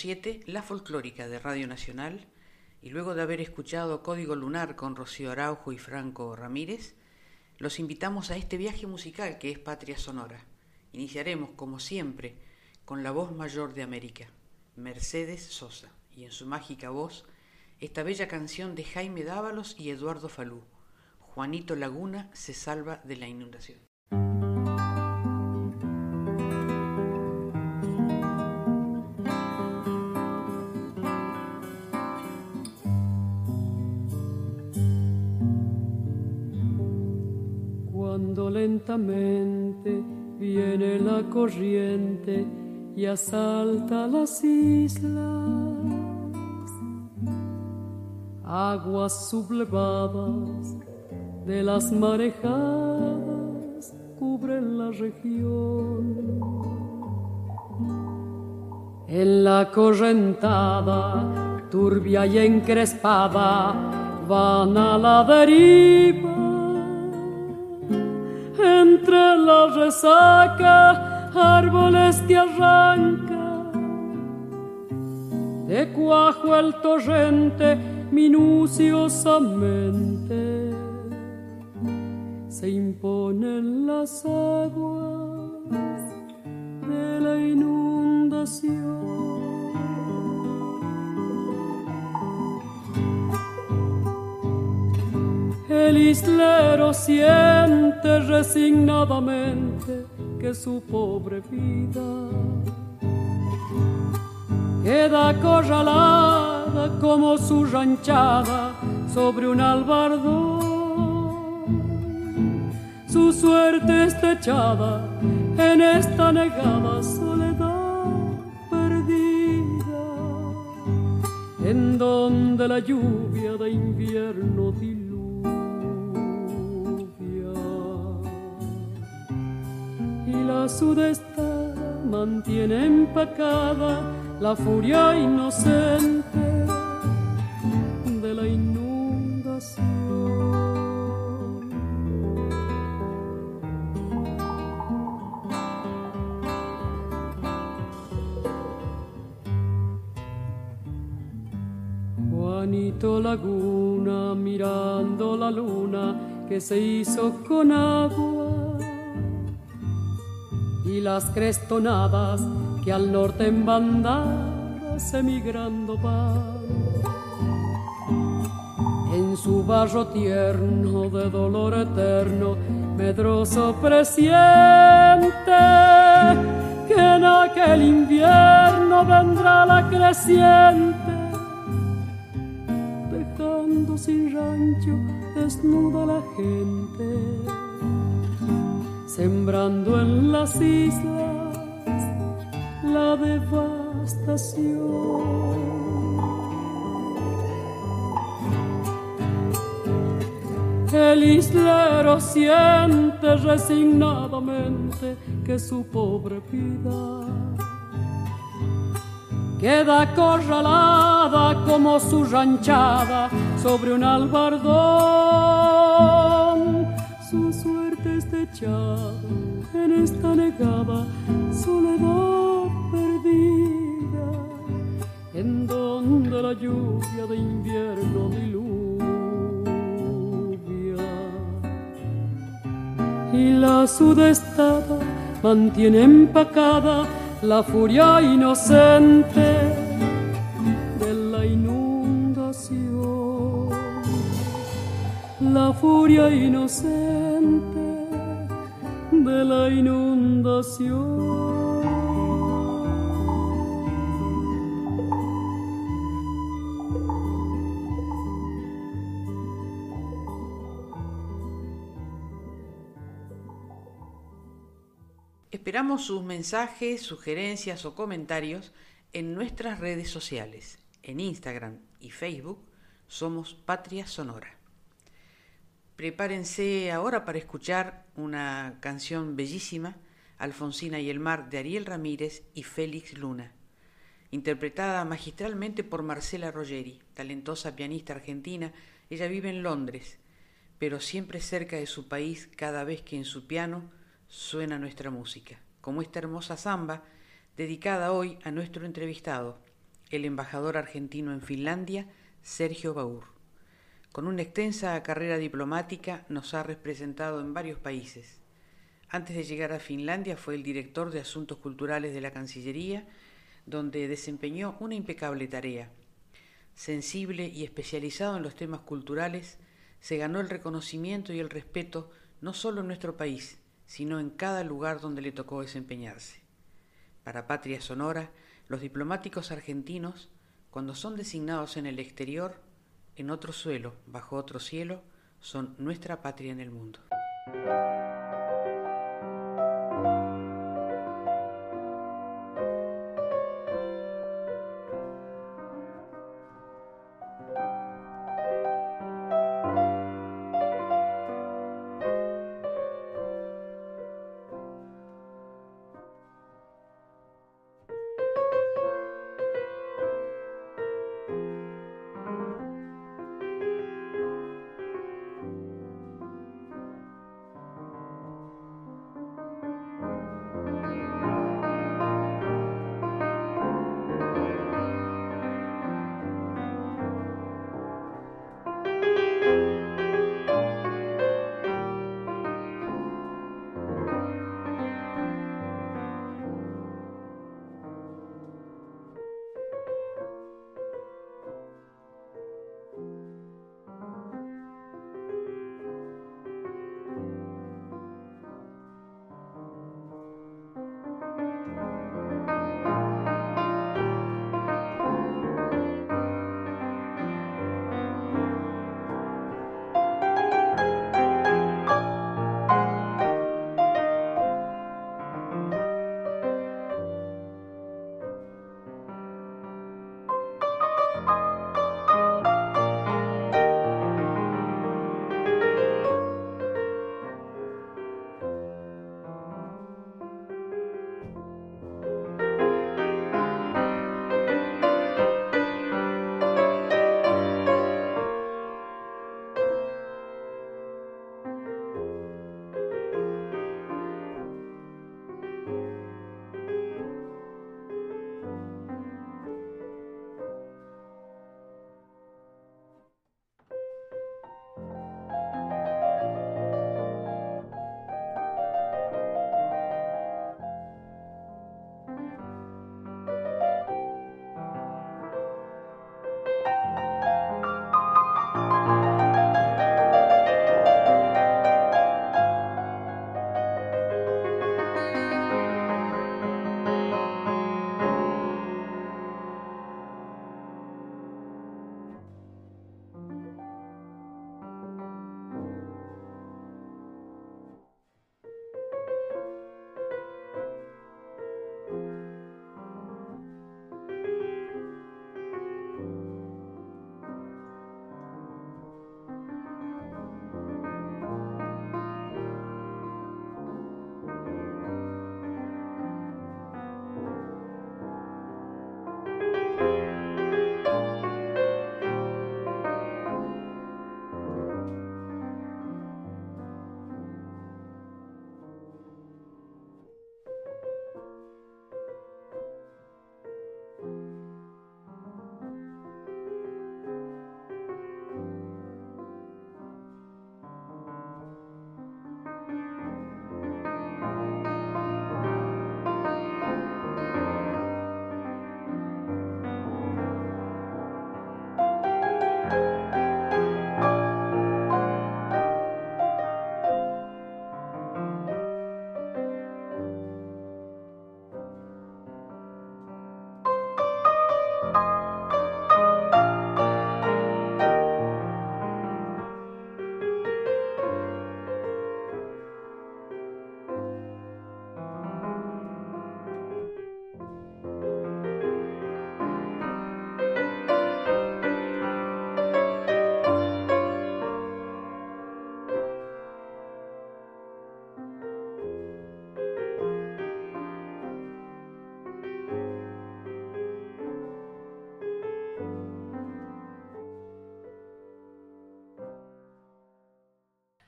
98.7, la folclórica de Radio Nacional, y luego de haber escuchado Código Lunar con Rocío Araujo y Franco Ramírez, los invitamos a este viaje musical que es Patria Sonora. Iniciaremos, como siempre, con la voz mayor de América, Mercedes Sosa, y en su mágica voz, esta bella canción de Jaime Dávalos y Eduardo Falú, Juanito Laguna se salva de la inundación. Viene la corriente y asalta las islas, aguas sublevadas de las marejadas cubren la región. En la correntada, turbia y encrespada, van a la deriva. Entre la resaca, árboles que arrancan. De cuajo el torrente minuciosamente se imponen las aguas de la inundación. El islero siente resignadamente que su pobre vida queda acorralada como su ranchada sobre un albardón. Su suerte está echada en esta negada soledad perdida, en donde la lluvia de invierno diluvia. Y la sudestada mantiene empacada la furia inocente de la inundación. Juanito Laguna mirando la luna que se hizo con agua y las crestonadas que al norte en bandadas emigrando van. En su barro tierno de dolor eterno, medroso presiente que en aquel invierno vendrá la creciente, dejando sin rancho desnuda la gente, sembrando en las islas la devastación. El islero siente resignadamente que su pobre vida queda acorralada como su ranchada sobre un albardón. Su en esta negada soledad perdida, en donde la lluvia de invierno diluvia y la sudestada mantiene empacada la furia inocente de la inundación, la furia inocente de la inundación. Esperamos sus mensajes, sugerencias o comentarios en nuestras redes sociales. En Instagram y Facebook somos Patria Sonora. Prepárense ahora para escuchar una canción bellísima, Alfonsina y el mar, de Ariel Ramírez y Félix Luna, interpretada magistralmente por Marcela Rogeri, talentosa pianista argentina. Ella vive en Londres, pero siempre cerca de su país cada vez que en su piano suena nuestra música, como esta hermosa samba dedicada hoy a nuestro entrevistado, el embajador argentino en Finlandia, Sergio Baur. Con una extensa carrera diplomática nos ha representado en varios países. Antes de llegar a Finlandia fue el director de Asuntos Culturales de la Cancillería, donde desempeñó una impecable tarea. Sensible y especializado en los temas culturales, se ganó el reconocimiento y el respeto no solo en nuestro país, sino en cada lugar donde le tocó desempeñarse. Para Patria Sonora, los diplomáticos argentinos, cuando son designados en el exterior, en otro suelo, bajo otro cielo, son nuestra patria en el mundo.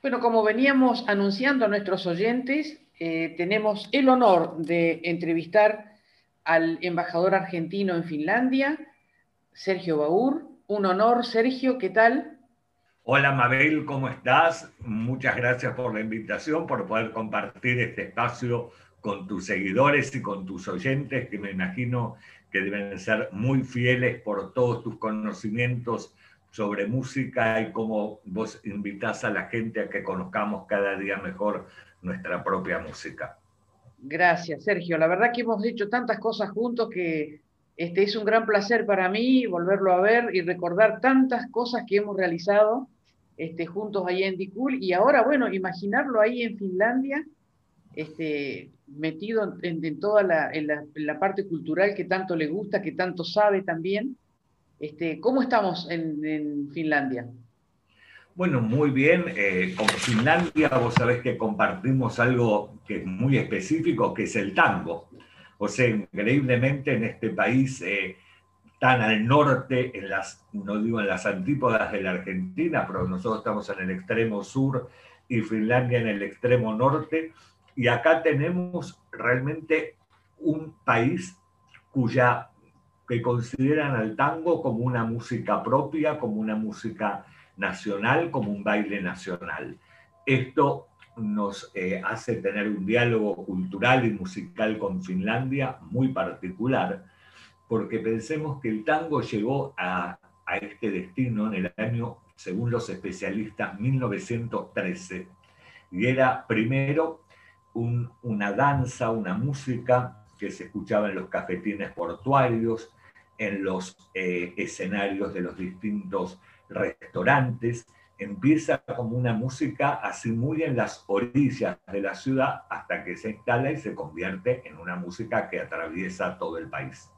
Bueno, como veníamos anunciando a nuestros oyentes, eh, tenemos el honor de entrevistar al embajador argentino en Finlandia, Sergio Baur. Un honor, Sergio, ¿qué tal? Hola Mabel, ¿cómo estás? Muchas gracias por la invitación, por poder compartir este espacio con tus seguidores y con tus oyentes, que me imagino que deben ser muy fieles por todos tus conocimientos sobre música y cómo vos invitás a la gente a que conozcamos cada día mejor nuestra propia música. Gracias, Sergio. La verdad que hemos hecho tantas cosas juntos que este, es un gran placer para mí volverlo a ver y recordar tantas cosas que hemos realizado este, juntos ahí en Dicul. Y ahora, bueno, imaginarlo ahí en Finlandia, este, metido en, toda la, la, parte cultural que tanto le gusta, que tanto sabe también. Este, ¿Cómo estamos en Finlandia? Bueno, muy bien. Eh, con Finlandia vos sabés que compartimos algo que es muy específico, que es el tango. O sea, increíblemente en este país eh, tan al norte, en las, no digo en las antípodas de la Argentina, pero nosotros estamos en el extremo sur y Finlandia en el extremo norte, y acá tenemos realmente un país cuya que consideran al tango como una música propia, como una música nacional como un baile nacional. Esto nos eh, hace tener un diálogo cultural y musical con Finlandia muy particular, porque pensemos que el tango llegó a, este destino en el año, según los especialistas, 1913, y era primero una danza, una música que se escuchaba en los cafetines portuarios, en los eh, escenarios de los distintos restaurantes, empieza como una música así muy en las orillas de la ciudad hasta que se instala y se convierte en una música que atraviesa todo el país.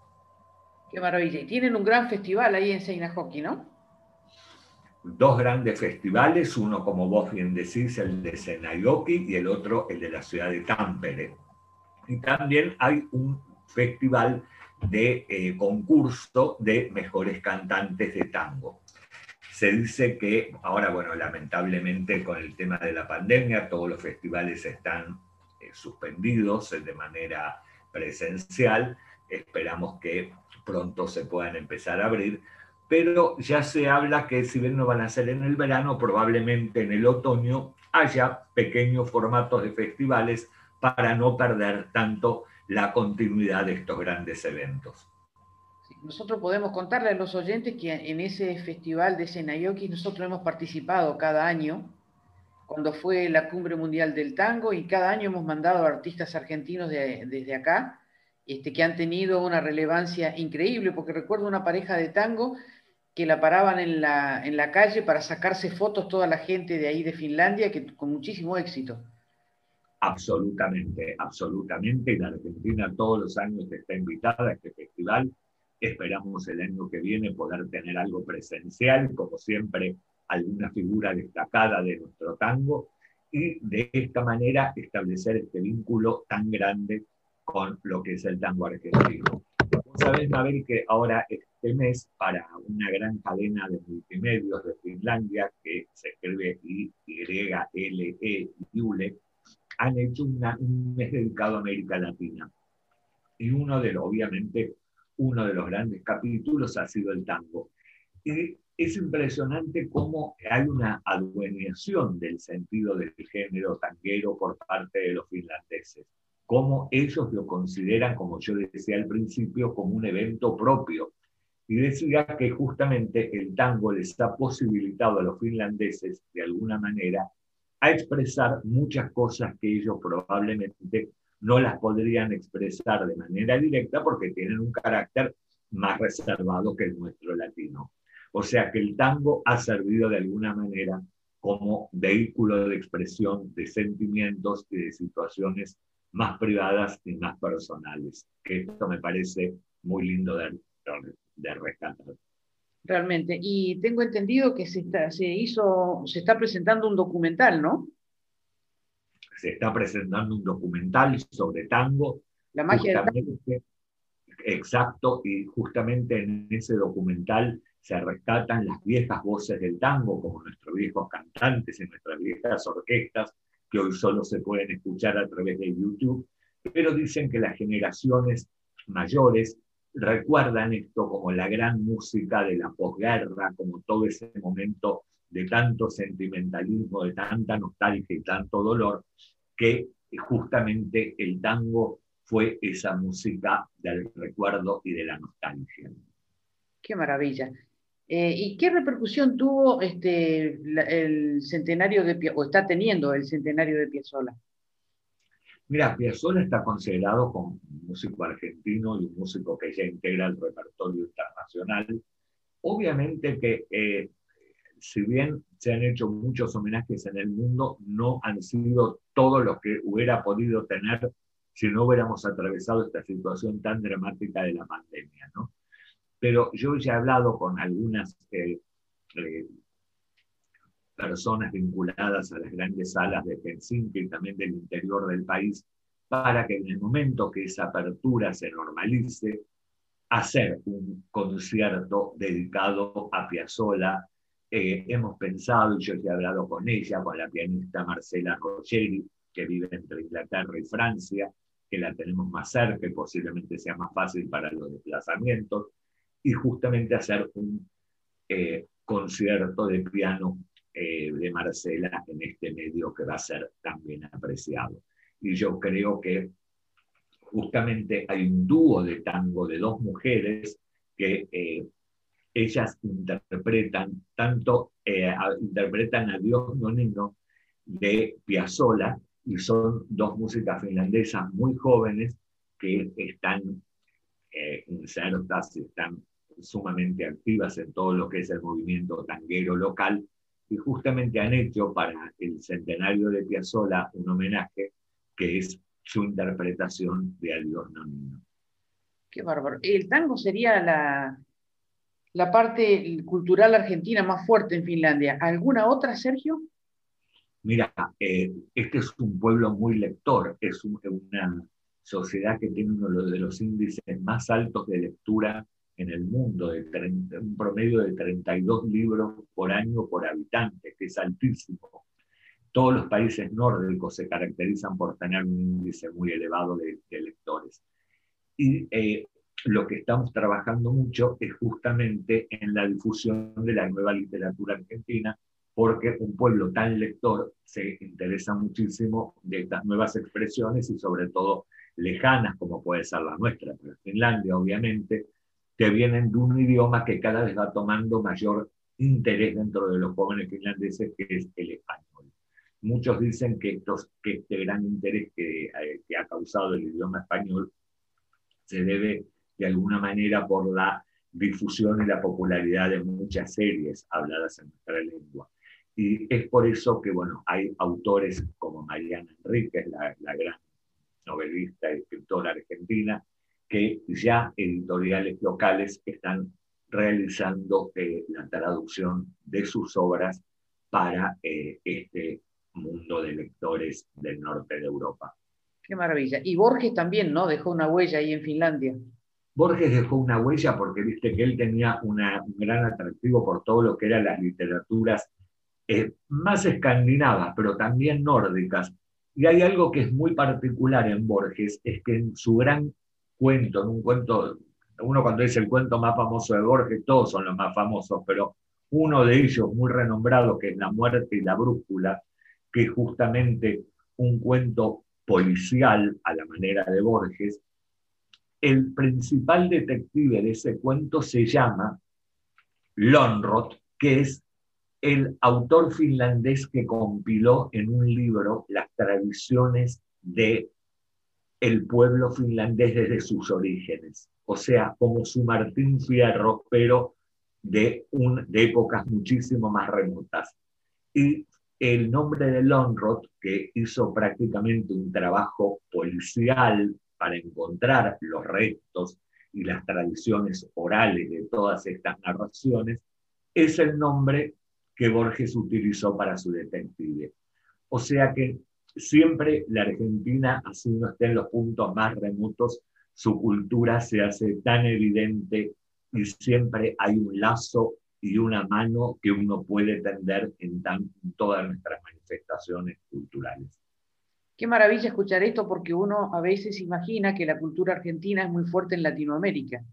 Qué maravilla. Y tienen un gran festival ahí en Seinäjoki, ¿no? Dos grandes festivales, uno como vos bien decís, el de Seinäjoki y el otro el de la ciudad de Tampere. Y también hay un festival de eh, concurso de mejores cantantes de tango. Se dice que ahora, bueno, lamentablemente con el tema de la pandemia, todos los festivales están eh, suspendidos de manera presencial. Esperamos que pronto se puedan empezar a abrir, pero ya se habla que si bien no van a ser en el verano, probablemente en el otoño haya pequeños formatos de festivales para no perder tanto la continuidad de estos grandes eventos nosotros podemos contarle a los oyentes que en ese festival de Senayoki nosotros hemos participado cada año, cuando fue la Cumbre Mundial del Tango, y cada año hemos mandado artistas argentinos desde acá, este, que han tenido una relevancia increíble, porque recuerdo una pareja de tango que la paraban en la, en la calle para sacarse fotos toda la gente de ahí de Finlandia, que con muchísimo éxito. Absolutamente, absolutamente. Y la Argentina todos los años está invitada a este festival Esperamos el año que viene poder tener algo presencial, como siempre, alguna figura destacada de nuestro tango, y de esta manera establecer este vínculo tan grande con lo que es el tango argentino. Vos sabés, Mabel, que ahora este mes, para una gran cadena de multimedios de Finlandia, que se escribe Y-L-E, Yule, han hecho un mes dedicado a América Latina. Y uno de los, obviamente, uno de los grandes capítulos ha sido el tango. Y es impresionante cómo hay una adueñación del sentido del género tanguero por parte de los finlandeses, cómo ellos lo consideran, como yo decía al principio, como un evento propio. Y decía que justamente el tango les ha posibilitado a los finlandeses, de alguna manera, a expresar muchas cosas que ellos probablemente no las podrían expresar de manera directa porque tienen un carácter más reservado que el nuestro latino. O sea que el tango ha servido de alguna manera como vehículo de expresión de sentimientos y de situaciones más privadas y más personales. Que esto me parece muy lindo de, de rescatar. Realmente. Y tengo entendido que se, está, se hizo, se está presentando un documental, ¿no? se está presentando un documental sobre tango. La magia Exacto, y justamente en ese documental se rescatan las viejas voces del tango, como nuestros viejos cantantes y nuestras viejas orquestas, que hoy solo se pueden escuchar a través de YouTube, pero dicen que las generaciones mayores recuerdan esto como la gran música de la posguerra, como todo ese momento de tanto sentimentalismo, de tanta nostalgia y tanto dolor, que justamente el tango fue esa música del recuerdo y de la nostalgia. Qué maravilla. Eh, ¿Y qué repercusión tuvo este, el centenario de o está teniendo el centenario de Piazzolla? Mira, Piazzolla está considerado como un músico argentino y un músico que ya integra el repertorio internacional. Obviamente que eh, si bien se han hecho muchos homenajes en el mundo, no han sido todos los que hubiera podido tener si no hubiéramos atravesado esta situación tan dramática de la pandemia, ¿no? Pero yo ya he hablado con algunas eh, eh, personas vinculadas a las grandes salas de Helsinki y también del interior del país, para que en el momento que esa apertura se normalice, hacer un concierto dedicado a Piazzolla. Eh, hemos pensado, y yo he hablado con ella, con la pianista Marcela Rogeri, que vive entre Inglaterra y Francia, que la tenemos más cerca y posiblemente sea más fácil para los desplazamientos, y justamente hacer un eh, concierto de piano eh, de Marcela en este medio que va a ser también apreciado. Y yo creo que justamente hay un dúo de tango de dos mujeres que eh, ellas interpretan tanto, eh, interpretan a Dios Nonino de Piazzolla y son dos músicas finlandesas muy jóvenes que están insertas y están sumamente activas en todo lo que es el movimiento tanguero local y justamente han hecho para el centenario de Piazzolla un homenaje que es su interpretación de Adiós Nonino. Qué bárbaro. ¿El tango sería la, la parte cultural argentina más fuerte en Finlandia? ¿Alguna otra, Sergio? Mira, eh, este es un pueblo muy lector, es una sociedad que tiene uno de los índices más altos de lectura en el mundo, de un promedio de 32 libros por año por habitante, que es altísimo. Todos los países nórdicos se caracterizan por tener un índice muy elevado de, lectores. Y eh, lo que estamos trabajando mucho es justamente en la difusión de la nueva literatura argentina, porque un pueblo tan lector se interesa muchísimo de estas nuevas expresiones y sobre todo lejanas como puede ser la nuestra, pero Finlandia obviamente que vienen de un idioma que cada vez va tomando mayor interés dentro de los jóvenes finlandeses, que es el español. Muchos dicen que, estos, que este gran interés que, eh, que ha causado el idioma español se debe de alguna manera por la difusión y la popularidad de muchas series habladas en nuestra lengua. Y es por eso que, bueno, hay autores como Mariana Enríquez, la, la gran novelista y escritora argentina, que ya editoriales locales están realizando eh, la traducción de sus obras para eh, este mundo de lectores del norte de Europa. Qué maravilla. Y Borges también, ¿no? Dejó una huella ahí en Finlandia. Borges dejó una huella porque viste que él tenía un gran atractivo por todo lo que eran las literaturas eh, más escandinavas, pero también nórdicas. Y hay algo que es muy particular en Borges, es que en su gran cuento, en un cuento, uno cuando dice el cuento más famoso de Borges, todos son los más famosos, pero uno de ellos muy renombrado, que es La muerte y la brújula, que es justamente un cuento policial a la manera de Borges, el principal detective de ese cuento se llama Lonrot, que es el autor finlandés que compiló en un libro las tradiciones de el pueblo finlandés desde sus orígenes, o sea, como su Martín Fierro, pero de, un, de épocas muchísimo más remotas. Y el nombre de Lonrod, que hizo prácticamente un trabajo policial para encontrar los restos y las tradiciones orales de todas estas narraciones, es el nombre que Borges utilizó para su detective. O sea que siempre la Argentina, así no esté en los puntos más remotos, su cultura se hace tan evidente y siempre hay un lazo y una mano que uno puede tender en, tan, todas nuestras manifestaciones culturales. Qué maravilla escuchar esto porque uno a veces imagina que la cultura argentina es muy fuerte en Latinoamérica,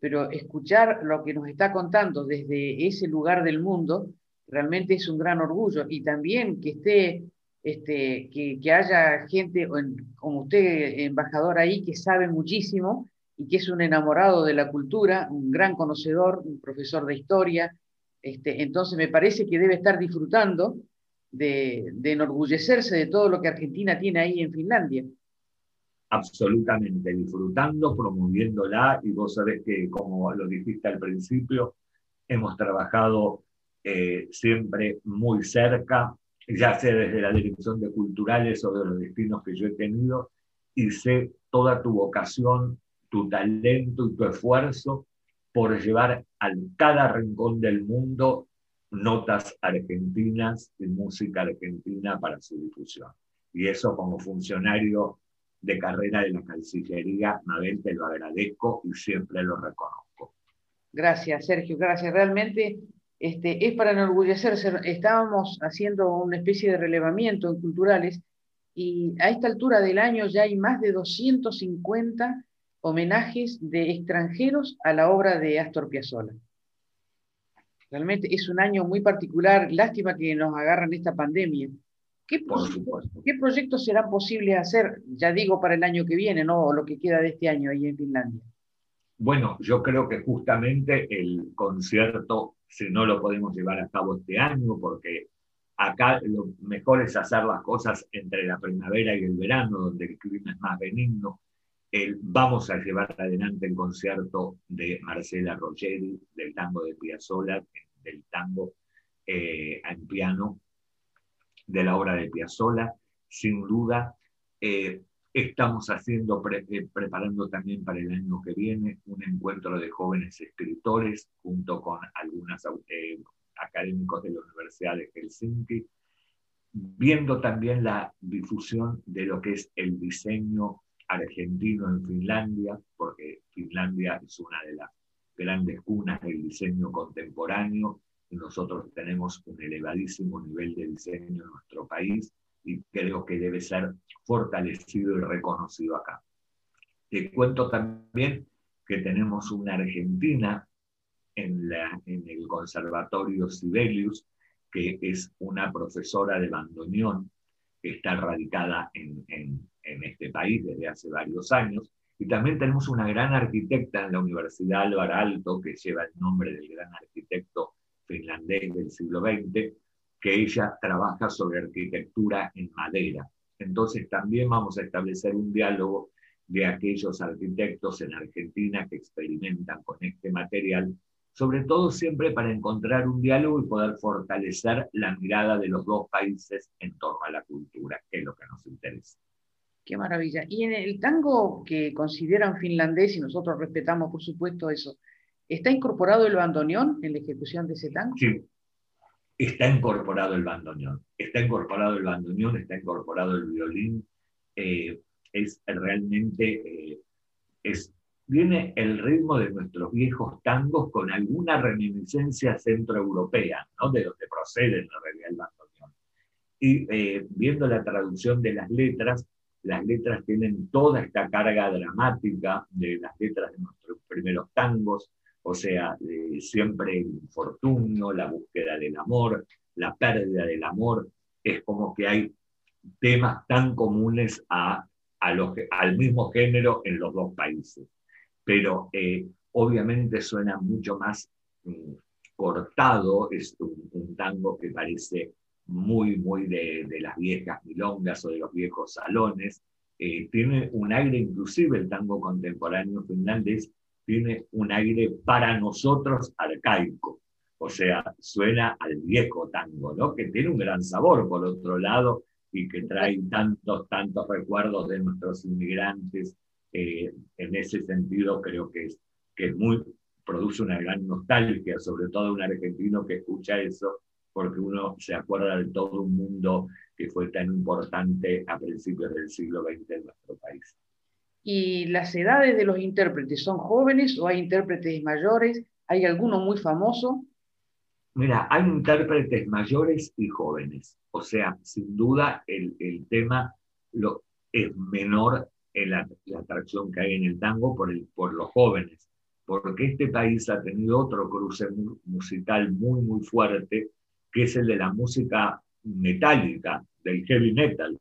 pero escuchar lo que nos está contando desde ese lugar del mundo realmente es un gran orgullo y también que esté este, que, que, haya gente como usted, embajador ahí, que sabe muchísimo y que es un enamorado de la cultura, un gran conocedor, un profesor de historia. Este, entonces me parece que debe estar disfrutando de, de enorgullecerse de todo lo que Argentina tiene ahí en Finlandia. Absolutamente, disfrutando, promoviéndola y vos sabés que, como lo dijiste al principio, hemos trabajado eh, siempre muy cerca, ya sea desde la dirección de culturales o de los destinos que yo he tenido, y sé toda tu vocación, tu talento y tu esfuerzo por llevar a cada rincón del mundo notas argentinas y música argentina para su difusión. Y eso como funcionario de carrera de la Cancillería, Mabel, te lo agradezco y siempre lo reconozco. Gracias, Sergio, gracias. Realmente este, es para enorgullecerse. Estábamos haciendo una especie de relevamiento en culturales y a esta altura del año ya hay más de 250 homenajes de extranjeros a la obra de Astor Piazzolla. Realmente es un año muy particular, lástima que nos agarran esta pandemia. ¿Qué, ¿Qué proyectos serán posibles hacer, ya digo, para el año que viene, no o lo que queda de este año ahí en Finlandia? Bueno, yo creo que justamente el concierto, si no lo podemos llevar a cabo este año, porque acá lo mejor es hacer las cosas entre la primavera y el verano, donde el clima es más benigno. vamos a llevar adelante el concierto de Marcela Rogeri, del tango de Piazzolla, del tango eh, en piano, de la obra de Piazzolla. Sin duda, eh, Estamos haciendo, eh, preparando también para el año que viene un encuentro de jóvenes escritores junto con algunos eh, académicos de la Universidad de Helsinki, viendo también la difusión de lo que es el diseño argentino en Finlandia, porque Finlandia es una de las grandes cunas del diseño contemporáneo. Y nosotros tenemos un elevadísimo nivel de diseño en nuestro país y creo que debe ser fortalecido y reconocido acá. Te cuento también que tenemos una argentina en, la, en el Conservatorio Sibelius, que es una profesora de bandoneón que está radicada en, en, en este país desde hace varios años. Y también tenemos una gran arquitecta en la Universidad Álvaro Alto, que lleva el nombre del gran arquitecto finlandés del siglo XX, que ella trabaja sobre arquitectura en madera. Entonces también vamos a establecer un diálogo de aquellos arquitectos en Argentina que experimentan con este material, sobre todo siempre para encontrar un diálogo y poder fortalecer la mirada de los dos países en torno a la cultura, que es lo que nos interesa. Qué maravilla. Y en el tango que consideran finlandés, y nosotros respetamos por supuesto eso, ¿está incorporado el bandoneón en la ejecución de ese tango? Sí, está incorporado el bandoneón, está incorporado el bandoneón, está incorporado el violín, eh, es realmente, eh, es, viene el ritmo de nuestros viejos tangos con alguna reminiscencia centroeuropea, ¿no? de donde procede en realidad el bandoneón. Y eh, viendo la traducción de las letras, las letras tienen toda esta carga dramática de las letras de nuestros primeros tangos, o sea, siempre el infortunio, la búsqueda del amor, la pérdida del amor, es como que hay temas tan comunes a, al mismo género en los dos países. Pero eh, obviamente suena mucho más mm, cortado, es un, tango que parece muy, muy de, las viejas milongas o de los viejos salones. Eh, tiene un aire, inclusive el tango contemporáneo finlandés, tiene un aire para nosotros arcaico. O sea, suena al viejo tango, ¿no? Que tiene un gran sabor, por otro lado, y que trae tantos, tantos recuerdos de nuestros inmigrantes. Eh, en ese sentido, creo que, es, que muy, produce una gran nostalgia, sobre todo un argentino que escucha eso, porque uno se acuerda de todo un mundo que fue tan importante a principios del siglo XX en nuestro país. ¿Y las edades de los intérpretes son jóvenes o hay intérpretes mayores? ¿Hay alguno muy famoso? Mira, hay intérpretes mayores y jóvenes. O sea, sin duda el, tema lo, es menor en la, atracción que hay en el tango por, el, por los jóvenes, porque este país ha tenido otro cruce musical muy, muy fuerte, que es el de la música metálica, del heavy metal.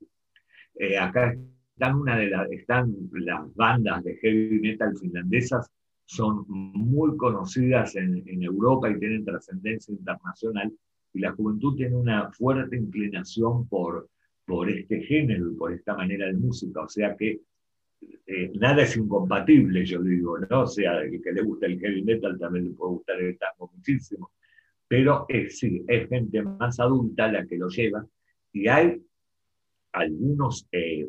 Eh, acá están, una de están las bandas de heavy metal finlandesas son muy conocidas en, Europa y tienen trascendencia internacional, y la juventud tiene una fuerte inclinación por, por este género y por esta manera de música, o sea que eh, nada es incompatible, yo digo, ¿no? O sea, el que le gusta el heavy metal también le puede gustar el tango muchísimo, pero eh, sí, es gente más adulta la que lo lleva, y hay algunos, eh,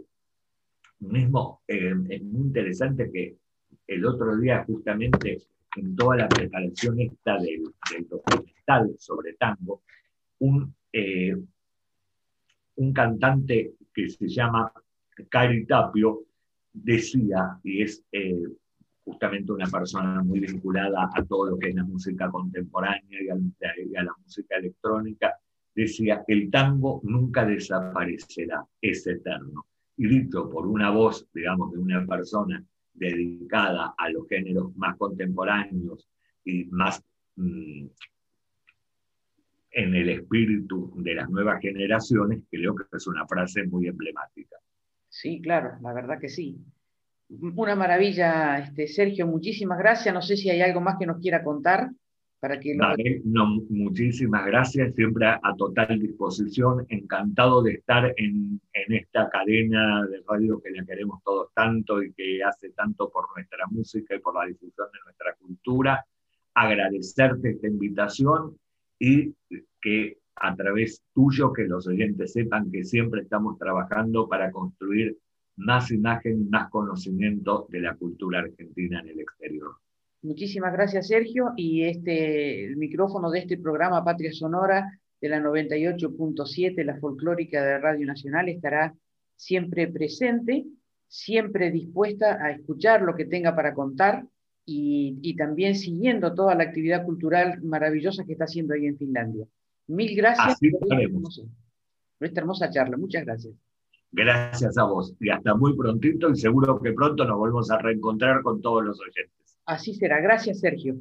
mismo, es muy interesante que el otro día justamente en toda la preparación esta del, documental sobre tango, un, eh, un cantante que se llama Cari Tapio decía, y es eh, justamente una persona muy vinculada a todo lo que es la música contemporánea y a, la música electrónica, decía, el tango nunca desaparecerá, es eterno. Dicho por una voz, digamos, de una persona dedicada a los géneros más contemporáneos y más mm, en el espíritu de las nuevas generaciones, creo que es una frase muy emblemática. Sí, claro, la verdad que sí. Una maravilla, este, Sergio, muchísimas gracias. No sé si hay algo más que nos quiera contar que no, muchísimas gracias, siempre a, total disposición, encantado de estar en, en, esta cadena de radio que la queremos todos tanto y que hace tanto por nuestra música y por la difusión de nuestra cultura. Agradecerte esta invitación y que a través tuyo que los oyentes sepan que siempre estamos trabajando para construir más imagen más conocimiento de la cultura argentina en el exterior. Muchísimas gracias, Sergio. Y este, el micrófono de este programa Patria Sonora de la 98.7, la folclórica de Radio Nacional, estará siempre presente, siempre dispuesta a escuchar lo que tenga para contar y, también siguiendo toda la actividad cultural maravillosa que está haciendo ahí en Finlandia. Mil gracias por esta hermosa charla. Muchas gracias. Gracias a vos y hasta muy prontito y seguro que pronto nos volvemos a reencontrar con todos los oyentes. Así será. Gracias, Sergio.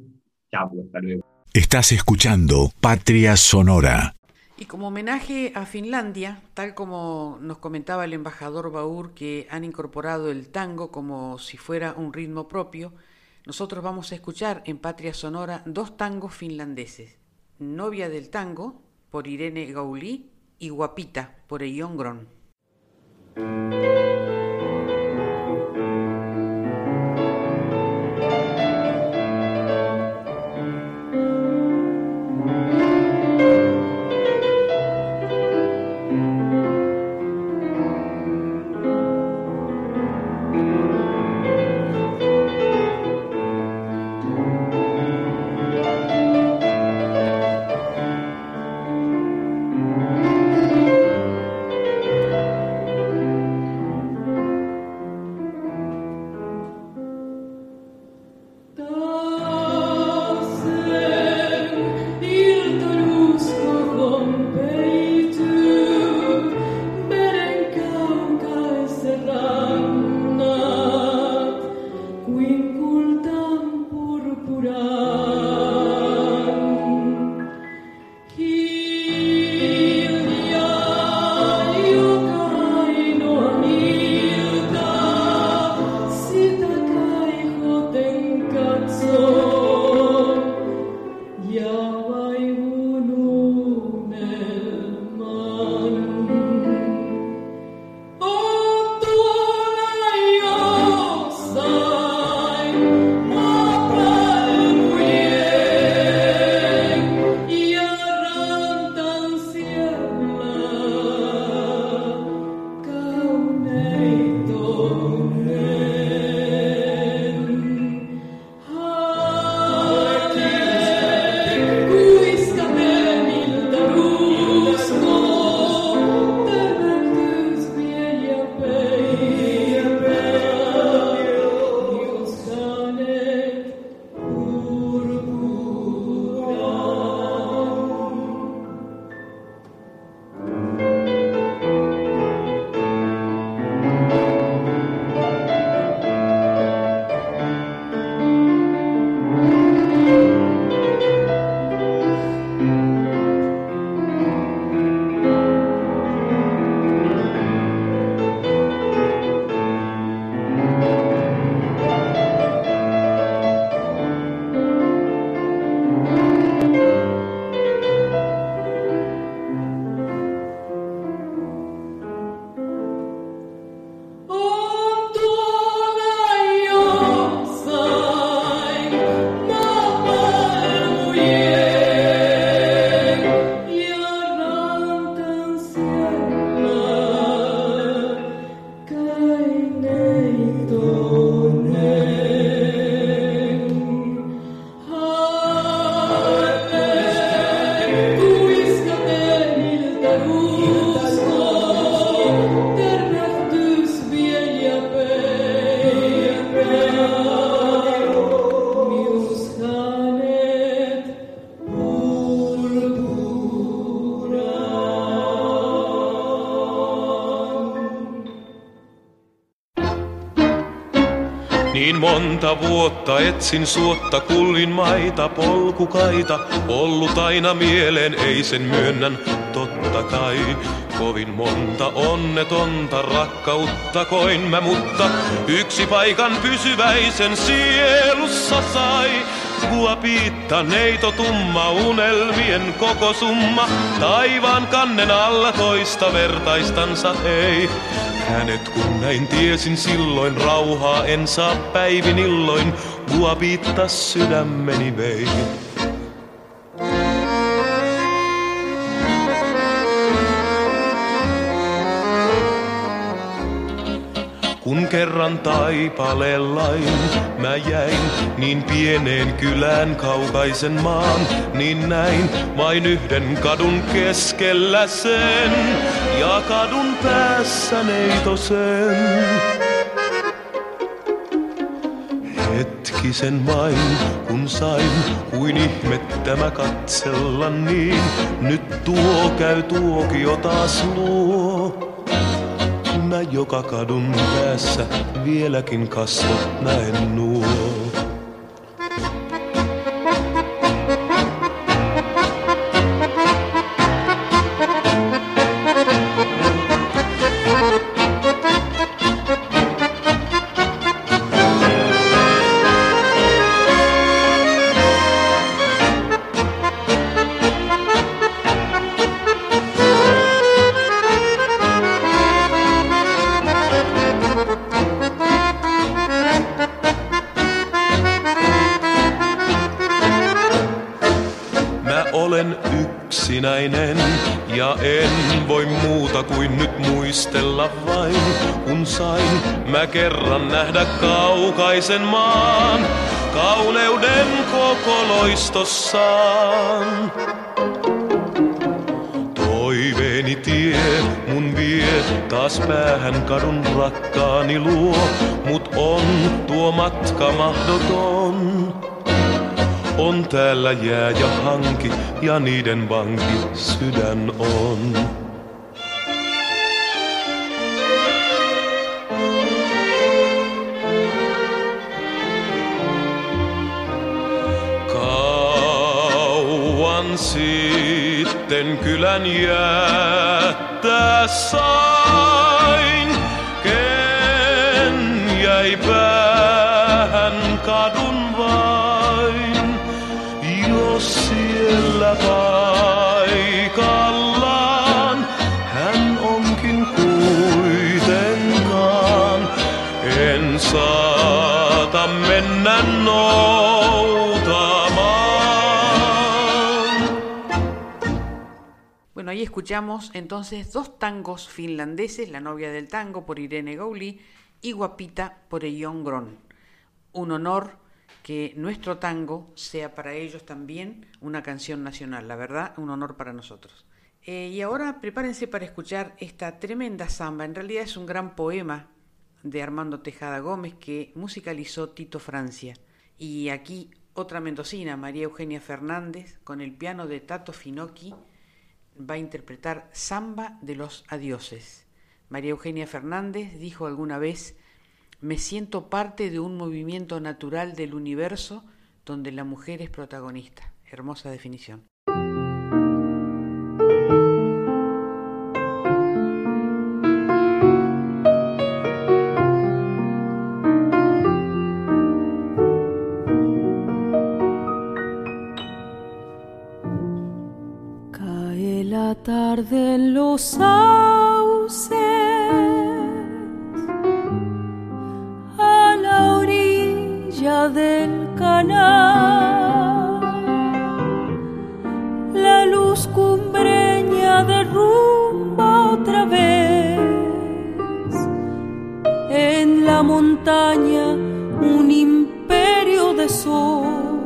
Chao, hasta luego. Estás escuchando Patria Sonora. Y como homenaje a Finlandia, tal como nos comentaba el embajador Baur, que han incorporado el tango como si fuera un ritmo propio, nosotros vamos a escuchar en Patria Sonora dos tangos finlandeses. Novia del tango, por Irene Gaulí, y Guapita, por Eion Gron. Monta vuotta etsin suotta, kullin maita, polkukaita, ollut aina mieleen, ei sen myönnän, totta kai. Kovin monta onnetonta rakkautta koin mä, mutta yksi paikan pysyväisen sielussa sai. Guapiitta neito tumma unelmien koko summa, taivaan kannen alla toista vertaistansa ei. Hänet kun näin tiesin silloin, rauhaa en saa päivin illoin, Guapiitta sydämeni vei. Kun kerran taipaleellain mä jäin niin pieneen kylään kaukaisen maan, niin näin vain yhden kadun keskellä sen ja kadun päässä neitosen. Hetkisen vain, kun sain kuin ihmettä mä katsella niin, nyt tuo käy tuokio taas luo mä joka kadun päässä vieläkin kasvot näen nuo. Kaukaisen maan, kauneuden koko loistossaan. Toiveeni tie mun vie taas päähän kadun rakkaani luo, mut on tuo matka mahdoton. On täällä jää ja hanki ja niiden vanki sydän on. Sitten kylän jättää sain. Escuchamos entonces dos tangos finlandeses, La novia del tango por Irene Gauli y Guapita por Eyon Gron. Un honor que nuestro tango sea para ellos también una canción nacional, la verdad, un honor para nosotros. Eh, y ahora prepárense para escuchar esta tremenda samba, en realidad es un gran poema de Armando Tejada Gómez que musicalizó Tito Francia. Y aquí otra mendocina, María Eugenia Fernández, con el piano de Tato Finocchi, va a interpretar Samba de los Adioses. María Eugenia Fernández dijo alguna vez, me siento parte de un movimiento natural del universo donde la mujer es protagonista. Hermosa definición. Los sauces a la orilla del canal. La luz cumbreña derrumba otra vez en la montaña un imperio de sol.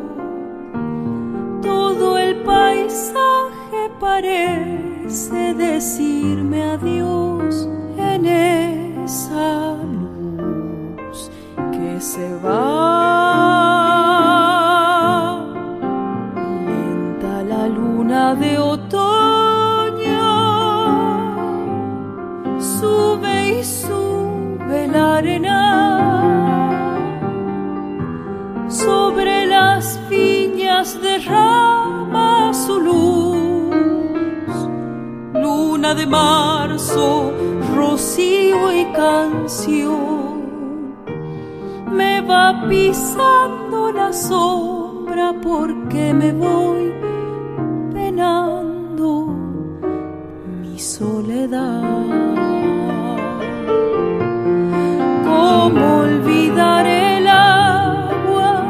Todo el paisaje parece sé decirme adiós en esa luz que se va. Lenta la luna de otoño, sube y sube la arena sobre las viñas de rama. De marzo, rocío y canción. Me va pisando la sombra porque me voy penando mi soledad. ¿Cómo olvidar el agua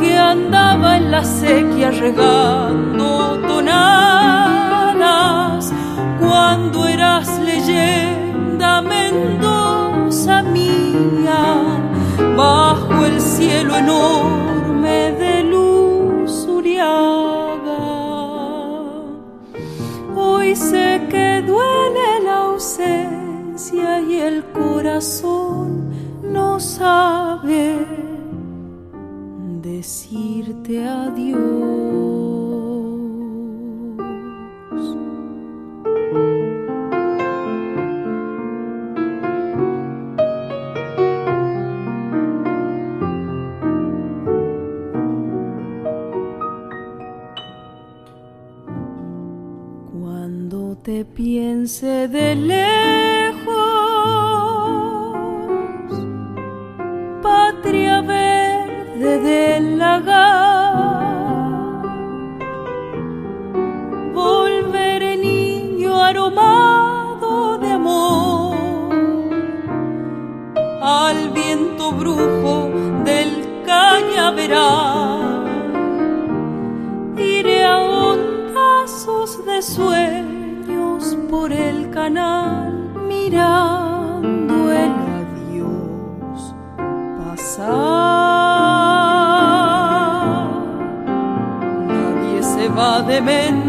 que andaba en la sequía regando tonadas cuando eras leyenda Mendoza mía bajo el cielo enorme de luz uriaga? Hoy sé que duele la ausencia y el corazón no sabe decirte adiós. Piense de lejos, patria verde del lagar, volveré niño aromado de amor. Al viento brujo del cañaveral. Canal mirando el adiós pasar. Nadie se va de Mendoza,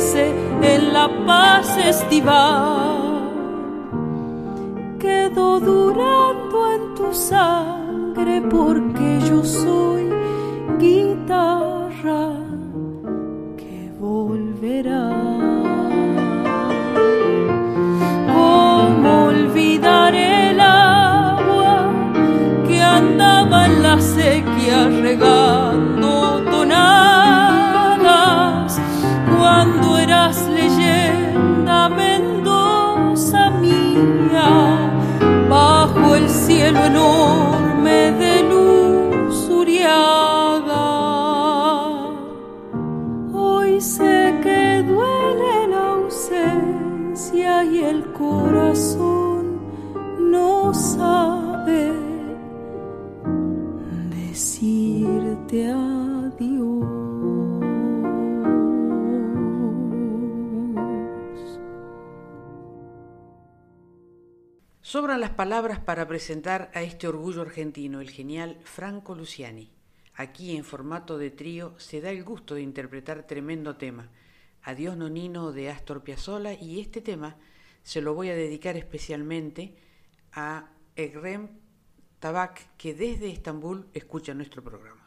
en la paz estival. Quedo durando en tu sangre porque yo soy guitarra que volverá. ¿Cómo olvidar el agua que andaba en la sequía regando cielo enorme Sobran las palabras para presentar a este orgullo argentino, el genial Franco Luciani. Aquí en formato de trío se da el gusto de interpretar tremendo tema, Adiós Nonino de Astor Piazzolla y este tema se lo voy a dedicar especialmente a Egrem Tabak que desde Estambul escucha nuestro programa.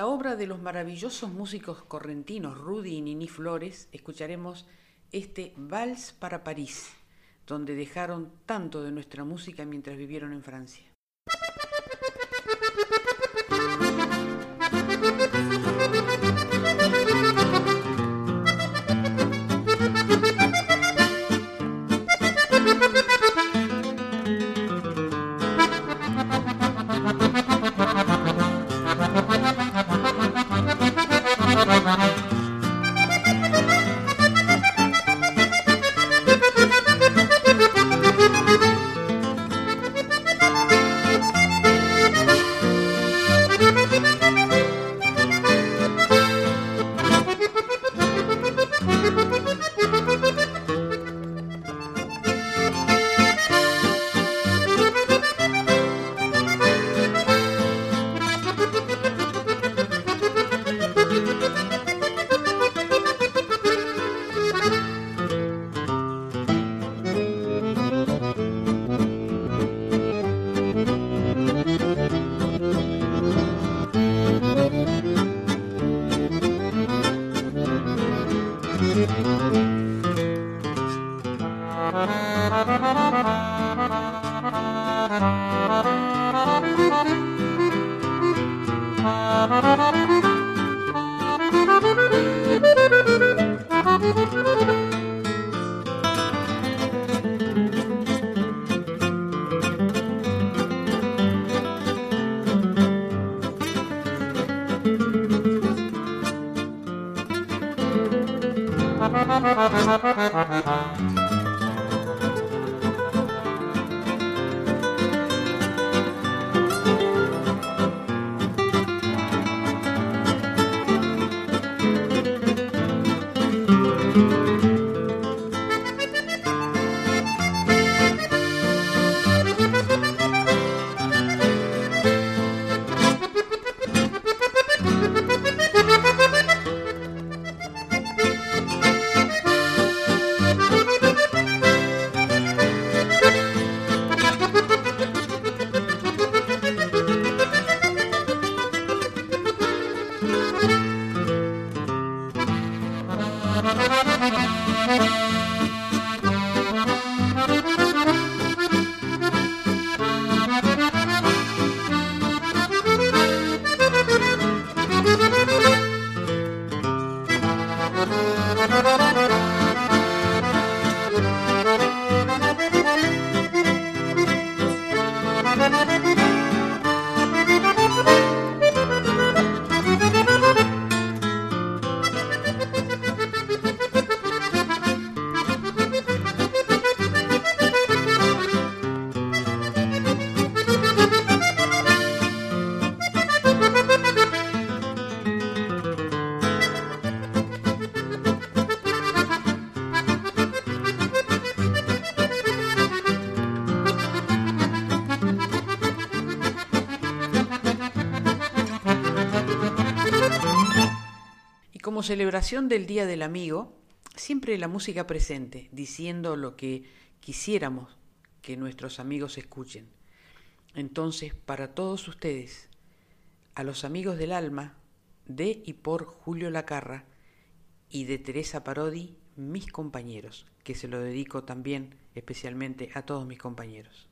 Obra de los maravillosos músicos correntinos Rudy y Nini Flores, escucharemos este Vals para París, donde dejaron tanto de nuestra música mientras vivieron en Francia. Celebración del Día del Amigo, siempre la música presente, diciendo lo que quisiéramos que nuestros amigos escuchen. Entonces, para todos ustedes, a los amigos del alma, de y por Julio Lacarra y de Teresa Parodi, mis compañeros, que se lo dedico también especialmente a todos mis compañeros.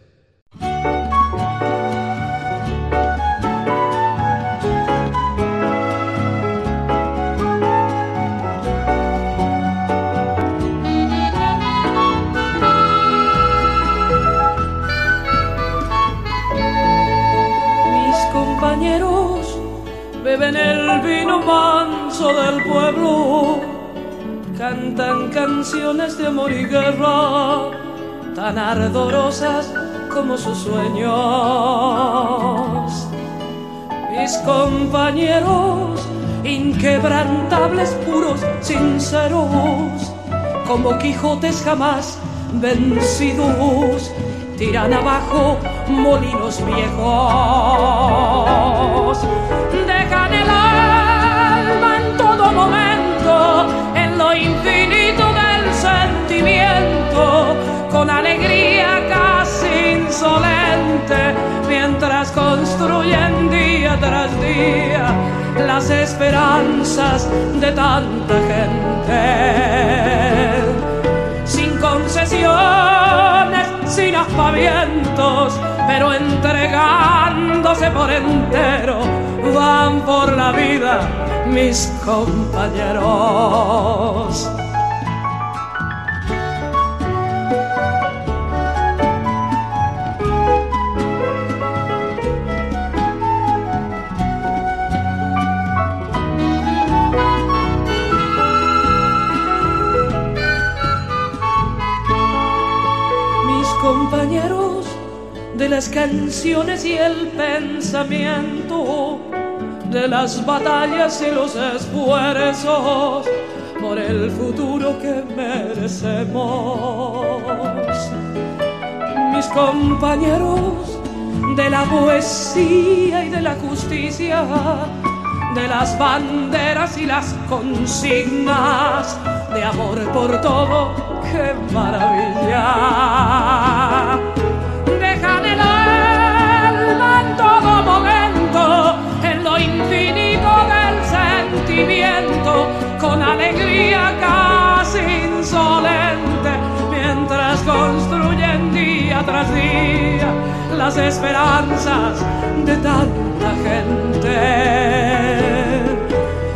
Del pueblo, cantan canciones de amor y guerra tan ardorosas como sus sueños. Mis compañeros, inquebrantables, puros, sinceros, como Quijotes jamás vencidos, tiran abajo molinos viejos. Alma momento, en lo infinito del sentimiento con alegría casi insolente, mientras construyen día tras día las esperanzas de tanta gente. Sin concesiones, sin aspavientos, pero entregándose por entero, van por la vida mis compañeros. de las canciones y el pensamiento, de las batallas y los esfuerzos por el futuro que merecemos. Mis compañeros de la poesía y de la justicia, de las banderas y las consignas, de amor por todo, qué maravilla las esperanzas de tanta gente.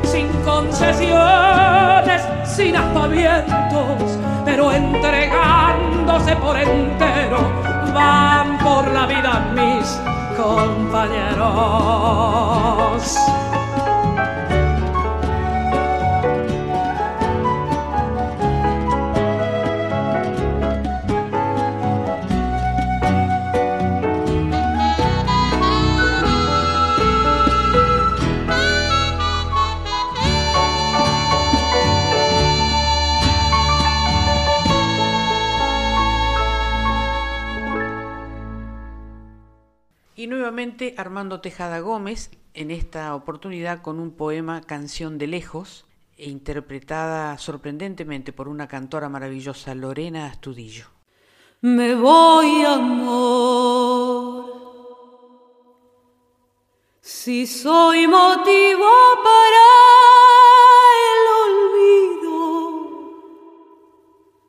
Sin concesiones, sin aspavientos, pero entregándose por entero, van por la vida mis compañeros. Armando Tejada Gómez, en esta oportunidad con un poema Canción de Lejos, e interpretada sorprendentemente por una cantora maravillosa, Lorena Astudillo. Me voy, amor, si soy motivo para el olvido,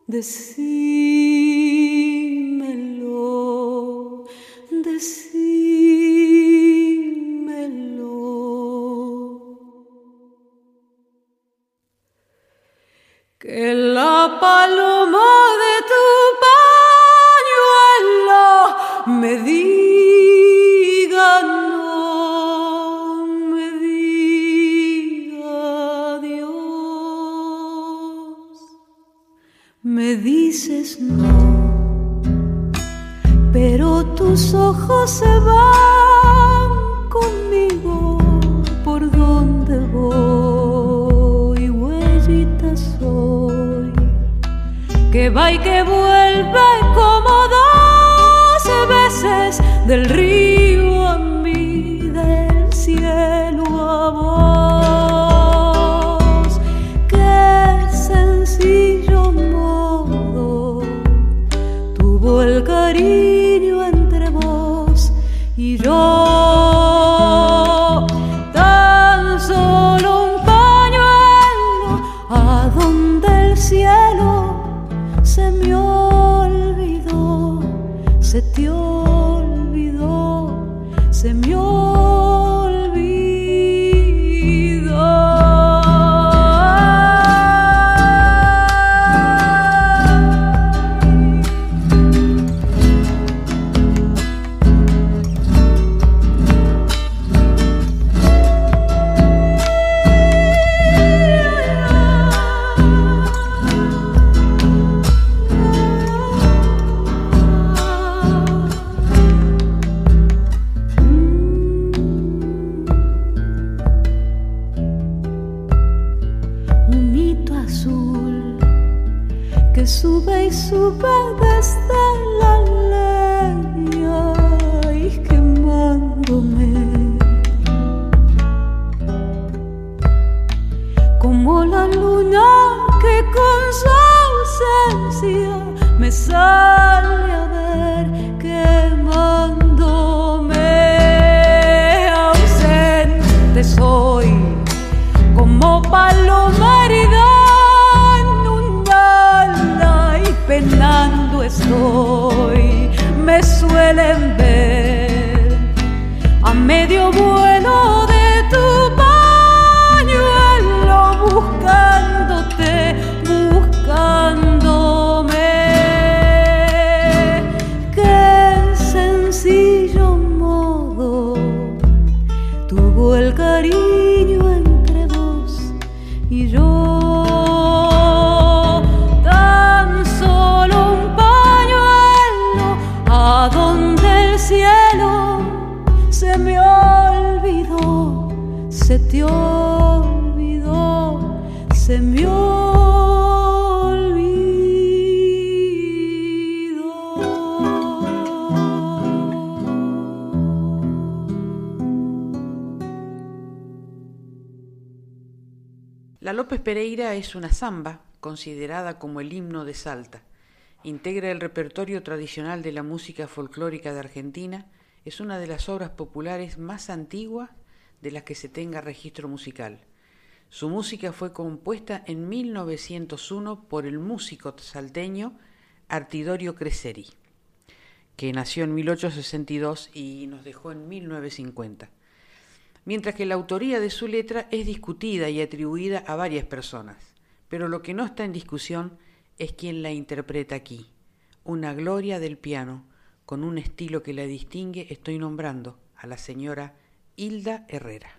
decímelo, es una samba considerada como el himno de Salta. Integra el repertorio tradicional de la música folclórica de Argentina. Es una de las obras populares más antiguas de las que se tenga registro musical. Su música fue compuesta en 1901 por el músico salteño Artidorio Creseri. que nació en 1862 y nos dejó en 1950, mientras que la autoría de su letra es discutida y atribuida a varias personas, pero lo que no está en discusión es quien la interpreta aquí, una gloria del piano, con un estilo que la distingue, estoy nombrando a la señora Hilda Herrera.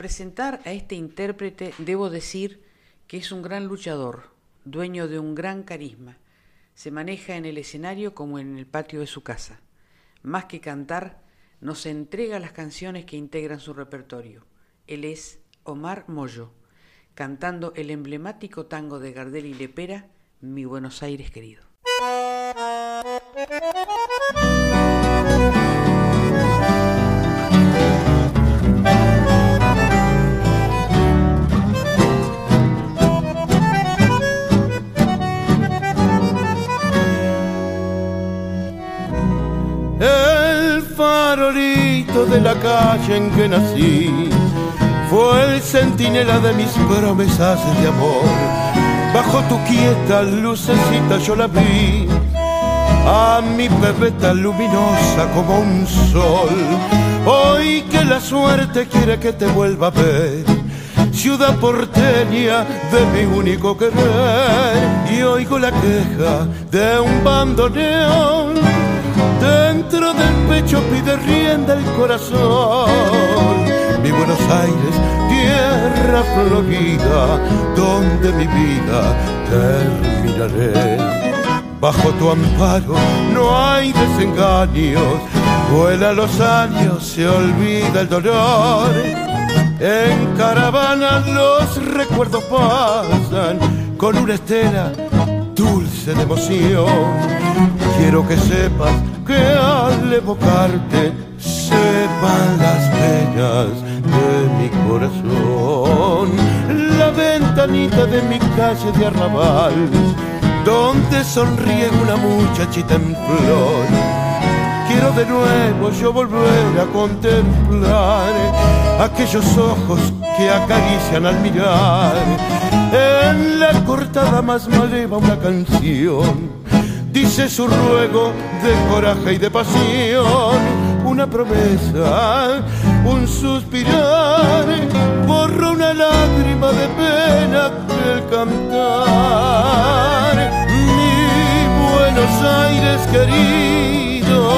Presentar a este intérprete debo decir que es un gran luchador, dueño de un gran carisma. Se maneja en el escenario como en el patio de su casa. Más que cantar, nos entrega las canciones que integran su repertorio. Él es Omar Moyo, cantando el emblemático tango de Gardel y Lepera, Mi Buenos Aires querido. De la calle en que nací fue el centinela de mis promesas de amor. Bajo tu quieta lucecita yo la vi, a mi pepeta luminosa como un sol. Hoy que la suerte quiere que te vuelva a ver, ciudad porteña de mi único querer, y oigo la queja de un bandoneón. Dentro del pecho pide rienda el corazón mi Buenos Aires, tierra florida, donde mi vida terminaré. Bajo tu amparo no hay desengaños, vuela los años, se olvida el dolor. En caravana los recuerdos pasan con una estela dulce de emoción. Quiero que sepas que al evocarte sepan las penas de mi corazón, la ventanita de mi calle de arrabal, donde sonríe una muchachita en flor. Quiero de nuevo yo volver a contemplar aquellos ojos que acarician al mirar. En la cortada más maleva una canción dice su ruego de coraje y de pasión una promesa, un suspirar, borra una lágrima de pena del cantar. Mi Buenos Aires querido,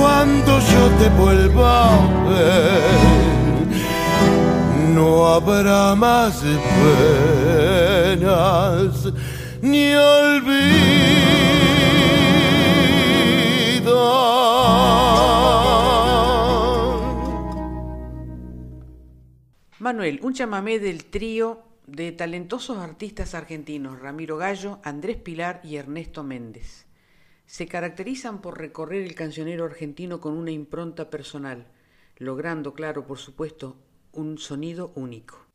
cuando yo te vuelva a ver, no habrá más penas ni olvido. Un chamamé del trío de talentosos artistas argentinos Ramiro Gallo, Andrés Pilar y Ernesto Méndez. Se caracterizan por recorrer el cancionero argentino con una impronta personal, logrando, claro, por supuesto, un sonido único.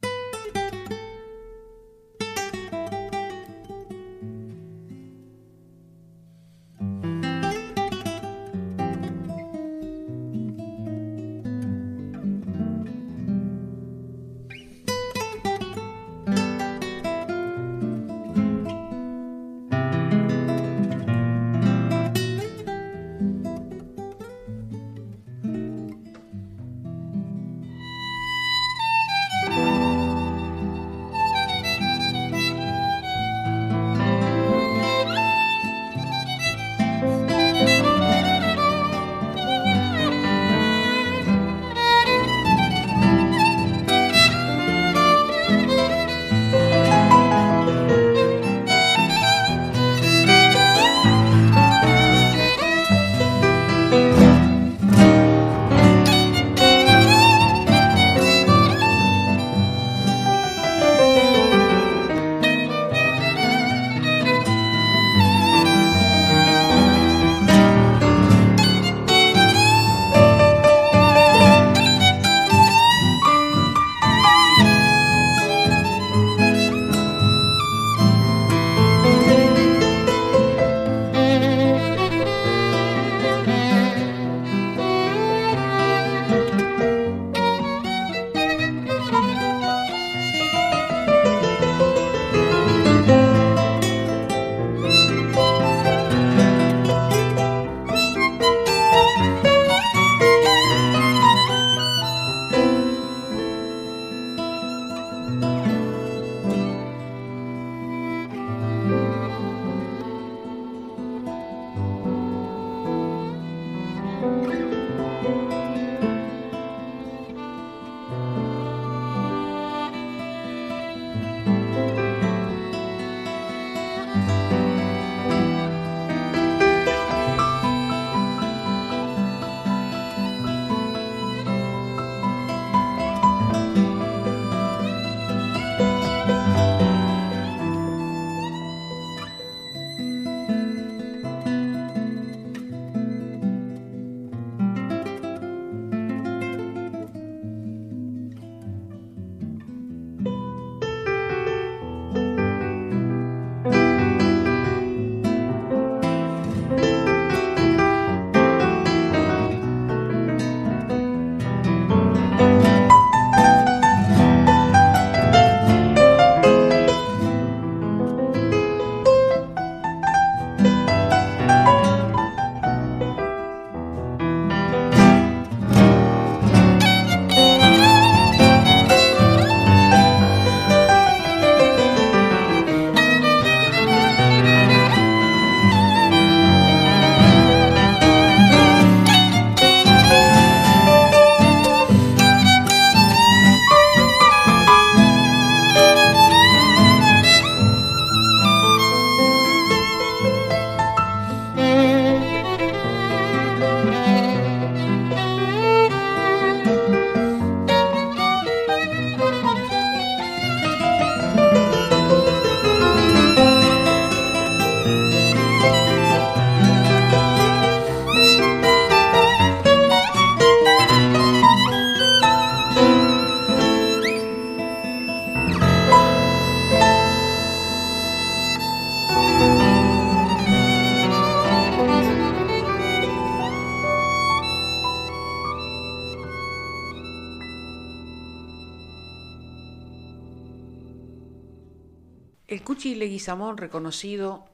Samón, reconocido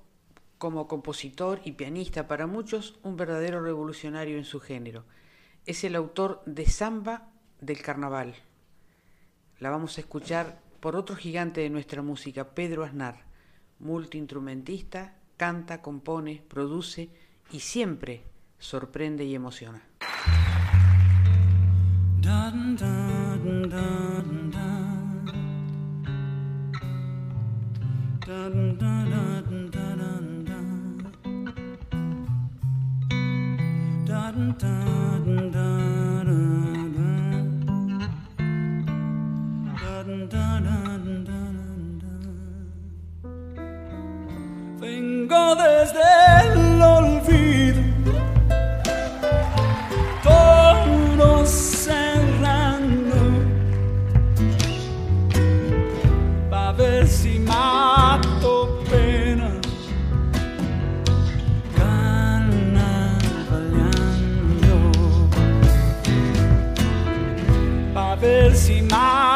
como compositor y pianista, para muchos un verdadero revolucionario en su género. Es el autor de Samba del Carnaval. La vamos a escuchar por otro gigante de nuestra música, Pedro Aznar, multiinstrumentista, canta, compone, produce y siempre sorprende y emociona. Vengo desde el olvido. Se my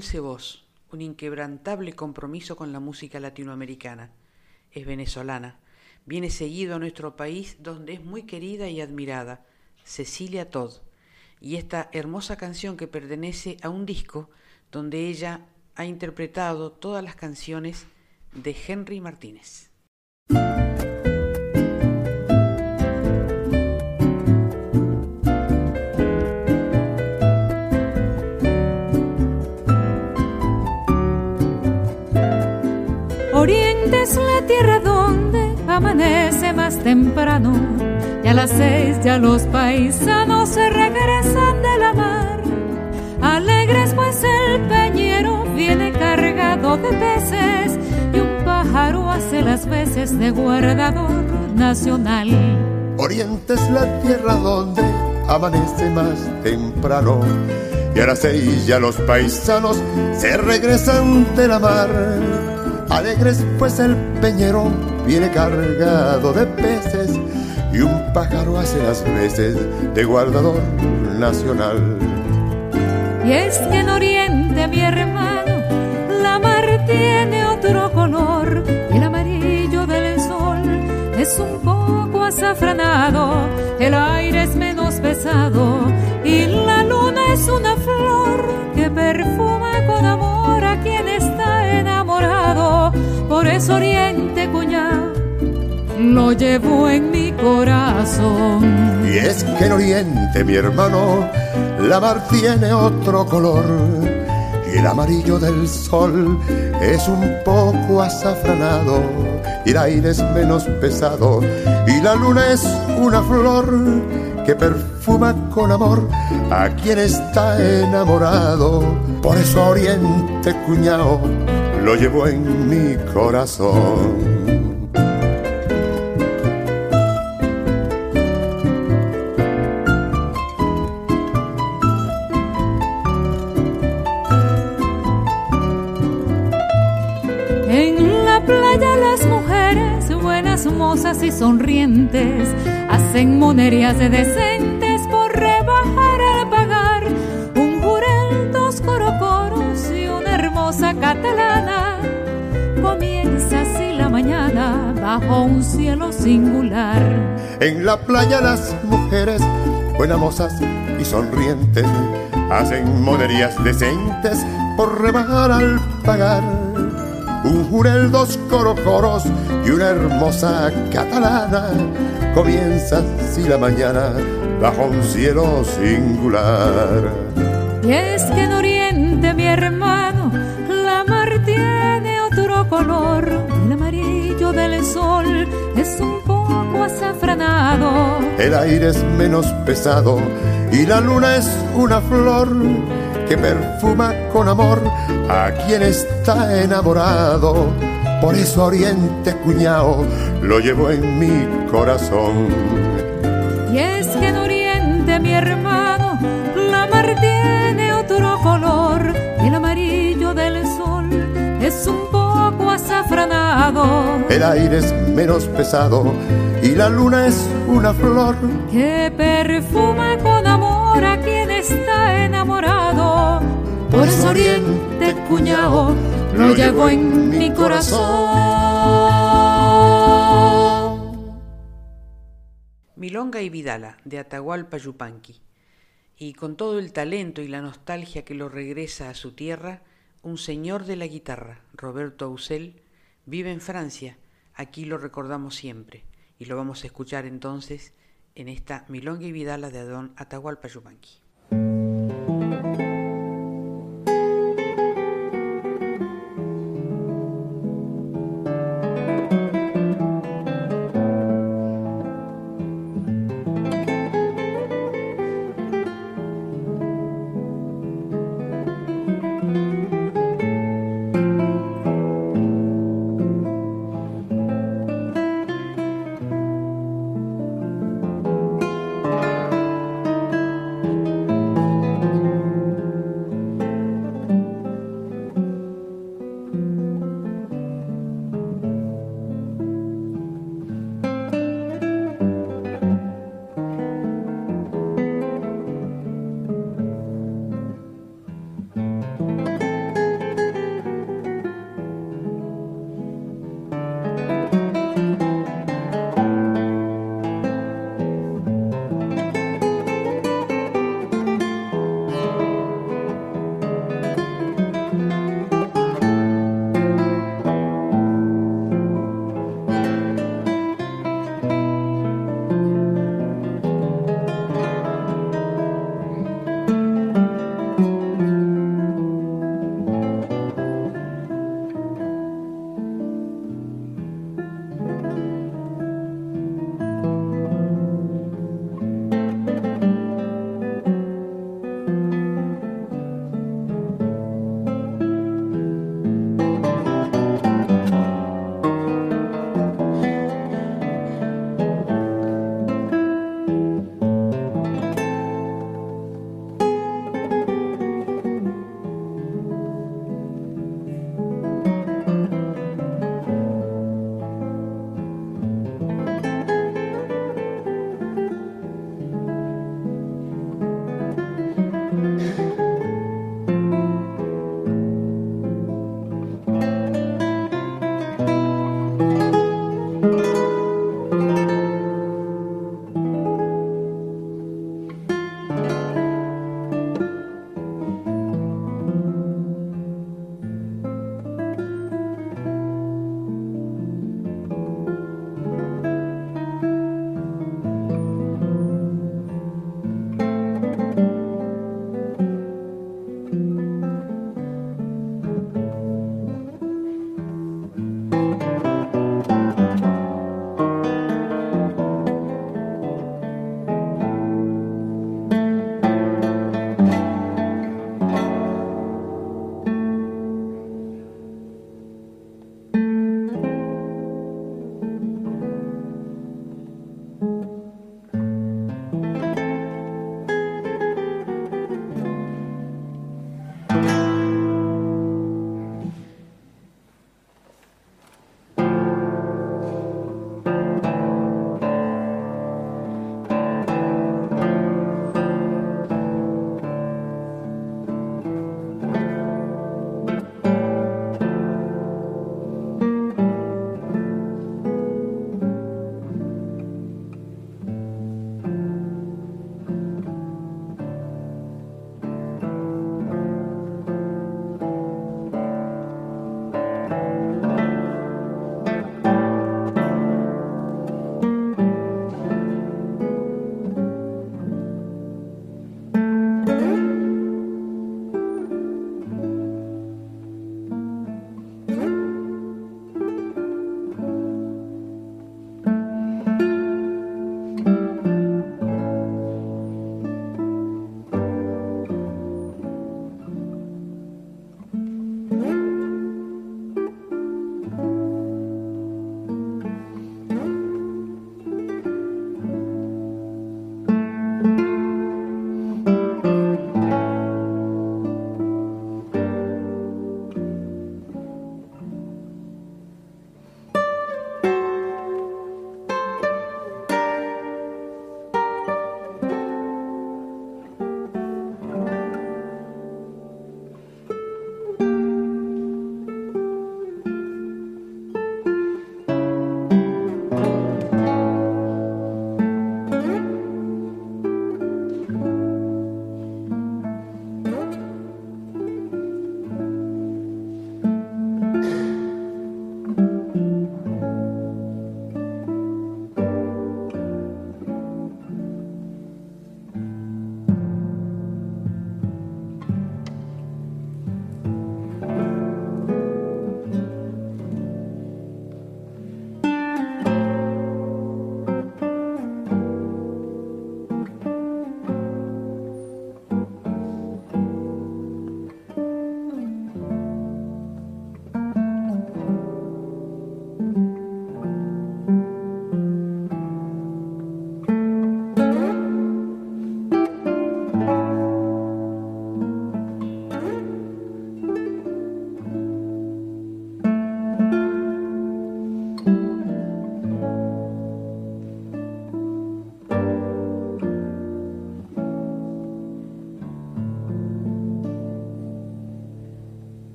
dulce un inquebrantable compromiso con la música latinoamericana. Es venezolana. Viene seguido a nuestro país donde es muy querida y admirada, Cecilia Todd. Y esta hermosa canción que pertenece a un disco donde ella ha interpretado todas las canciones de Henry Martínez. Tierra donde amanece más temprano y a las seis ya los paisanos se regresan de la mar. Alegres pues el peñero viene cargado de peces y un pájaro hace las veces de guardador nacional. Oriente es la tierra donde amanece más temprano y a las seis ya los paisanos se regresan de la mar Alegres pues el peñero viene cargado de peces y un pájaro hace las veces de guardador nacional. Y es que en Oriente, mi hermano, la mar tiene otro color el amarillo del sol es un poco azafranado, el aire es menos pesado y la luna es una flor que perfuma Por eso Oriente cuñado lo llevo en mi corazón. Y es que en Oriente, mi hermano, la mar tiene otro color. Y el amarillo del sol es un poco azafranado. Y el aire es menos pesado. Y la luna es una flor que perfuma con amor a quien está enamorado. Por eso Oriente, cuñado, lo llevo en mi corazón. En la playa las mujeres, buenas mozas y sonrientes, hacen monerías de decentes catalana. Comienza así la mañana bajo un cielo singular. En la playa las mujeres, buenas mozas y sonrientes, hacen monerías decentes por rebajar al pagar. Un jurel, dos corocoros y una hermosa catalana. Comienza así la mañana bajo un cielo singular. Y es que en El aire es menos pesado y la luna es una flor que perfuma con amor a quien está enamorado. Por eso Oriente Cuñao lo llevo en mi corazón. El aire es menos pesado y la luna es una flor que perfuma con amor a quien está enamorado. Por eso Oriente, cuñado, lo llevo en mi corazón. Milonga y Vidala, de Atahualpa Yupanqui. Y con todo el talento y la nostalgia que lo regresa a su tierra, un señor de la guitarra, Roberto Ausel, vive en Francia. Aquí lo recordamos siempre. Y lo vamos a escuchar entonces en esta Milonga y Vidala de Don Atahualpa Yupanqui.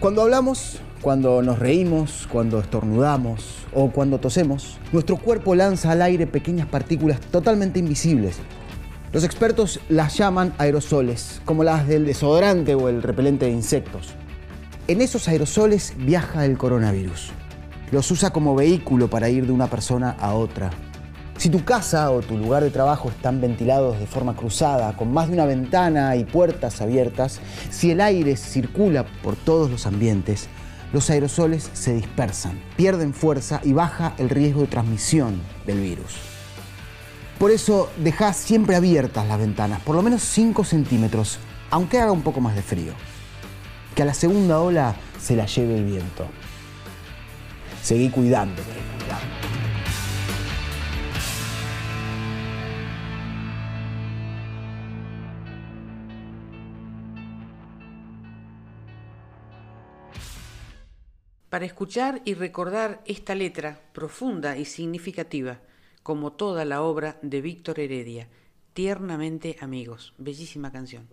Cuando hablamos, cuando nos reímos, cuando estornudamos o cuando tosemos, nuestro cuerpo lanza al aire pequeñas partículas totalmente invisibles. Los expertos las llaman aerosoles, como las del desodorante o el repelente de insectos. En esos aerosoles viaja el coronavirus. Los usa como vehículo para ir de una persona a otra. Si tu casa o tu lugar de trabajo están ventilados de forma cruzada, con más de una ventana y puertas abiertas, si el aire circula por todos los ambientes, los aerosoles se dispersan, pierden fuerza y baja el riesgo de transmisión del virus. Por eso deja siempre abiertas las ventanas, por lo menos 5 centímetros, aunque haga un poco más de frío. Que a la segunda ola se la lleve el viento. Seguí cuidándote. Para escuchar y recordar esta letra profunda y significativa, como toda la obra de Víctor Heredia, Tiernamente Amigos, bellísima canción.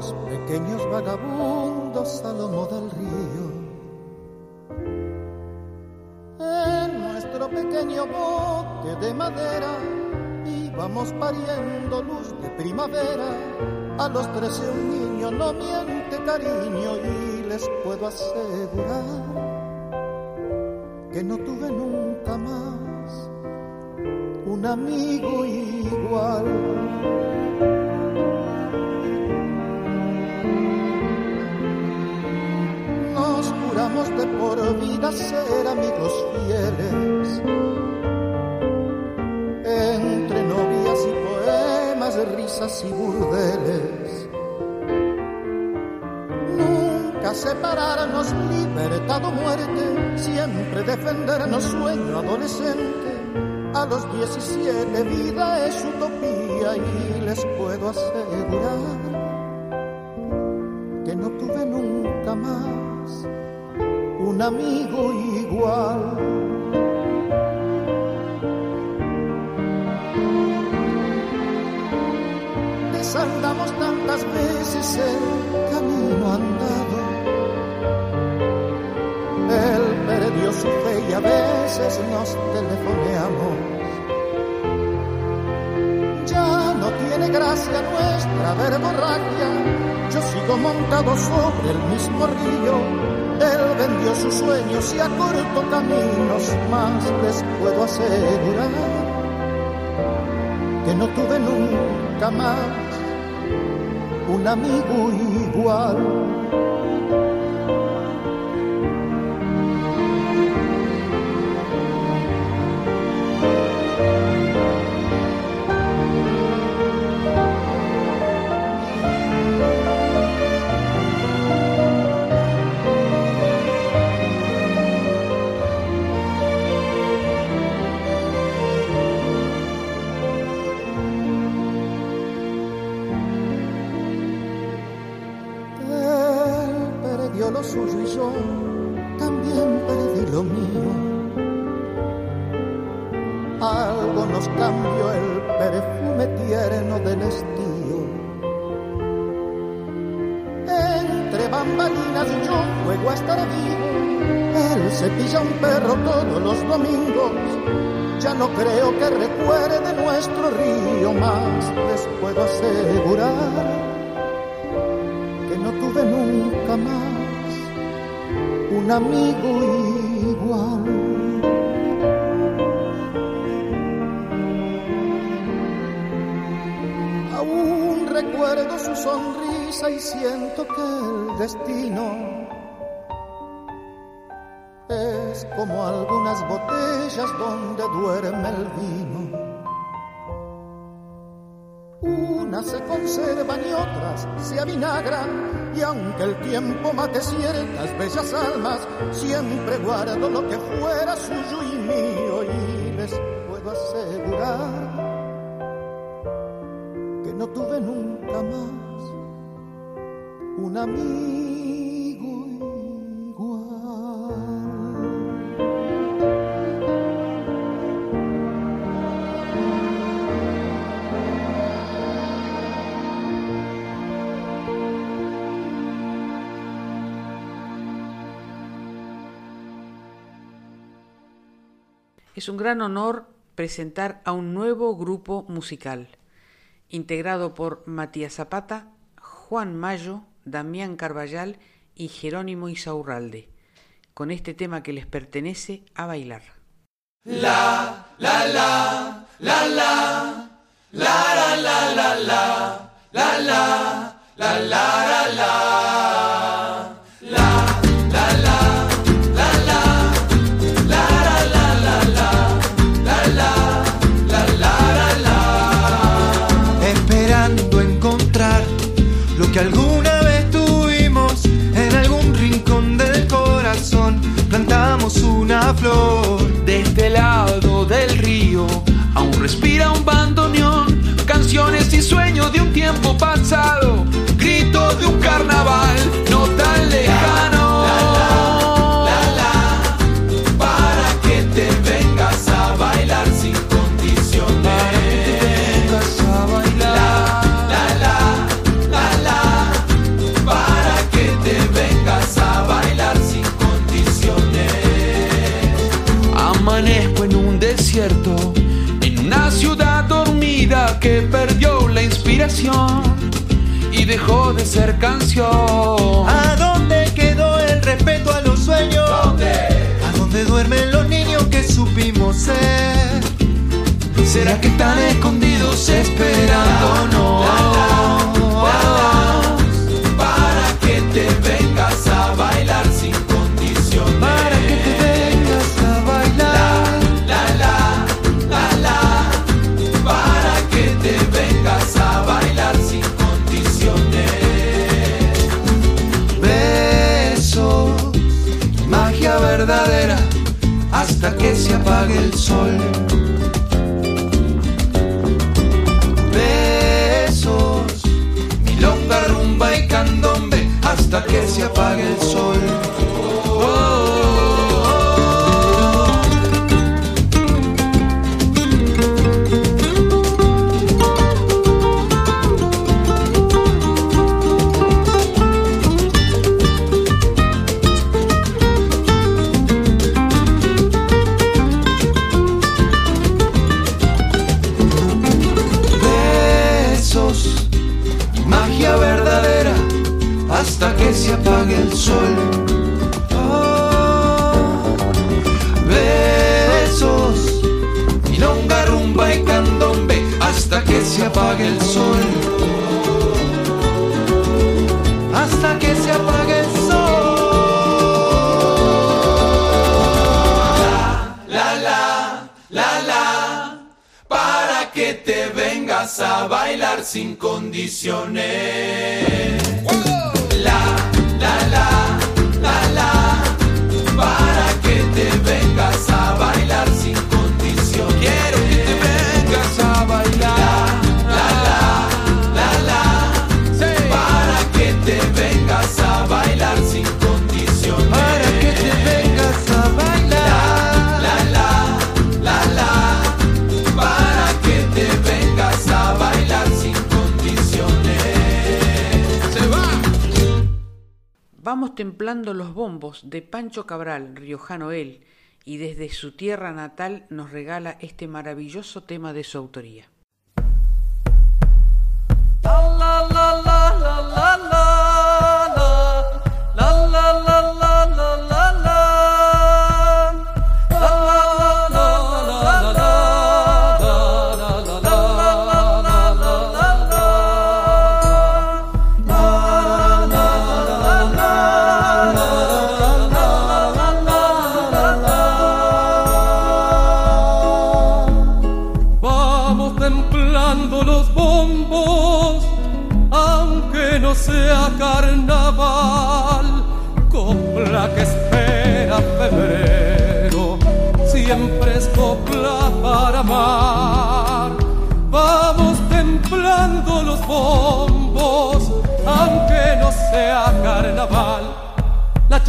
Dos pequeños vagabundos a lomo del río. En nuestro pequeño bote de madera íbamos pariendo luz de primavera. A los trece un niño no miente cariño y les puedo asegurar que no tuve nunca más un amigo igual. De por vida ser amigos fieles. Entre novias y poemas, risas y burdeles. Nunca separarnos, libertad o muerte, siempre defendernos sueño adolescente. A los 17 vida es utopía y les puedo asegurar amigo igual. Desandamos tantas veces el camino andado. Él perdió su fe y a veces nos telefoneamos. Ya no tiene gracia nuestra verborragia. Yo sigo montado sobre el mismo río. Él vendió sus sueños y acortó caminos más. Les puedo asegurar que no tuve nunca más un amigo igual. Cepilla un perro todos los domingos. Ya no creo que recuerde nuestro río más, les puedo asegurar que no tuve nunca más un amigo igual. Aún recuerdo su sonrisa y siento que el destino donde duerme el vino. Unas se conservan y otras se avinagran, y aunque el tiempo mate ciertas bellas almas, siempre guardo lo que fuera suyo y mío, y les puedo asegurar que no tuve nunca más un amigo Es un gran honor presentar a un nuevo grupo musical, integrado por Matías Zapata, Juan Mayo, Damián Carballal y Jerónimo Isaurralde, con este tema que les pertenece a bailar. La, la, la, la, la, la, la, la, la, la, la, la, la, la, la, la. Respira un bandoneón, canciones y sueños de un tiempo pasado, gritos de un carnaval perdió la inspiración y dejó de ser canción. ¿A dónde quedó el respeto a los sueños? ¿A dónde duermen los niños que supimos ser? ¿Será que están escondidos esperándonos? Que se apague el sol. Besos, milonga, rumba y candombe, hasta que se apague el sol. Que se apague el sol. Oh, besos, milonga, rumba y candombe, hasta que se apague el sol. Hasta que se apague el sol. La, la, la, la. Para que te vengas a bailar sin condiciones. Te vengas a bailar sin Vamos templando los bombos de Pancho Cabral, riojano él, y desde su tierra natal nos regala este maravilloso tema de su autoría.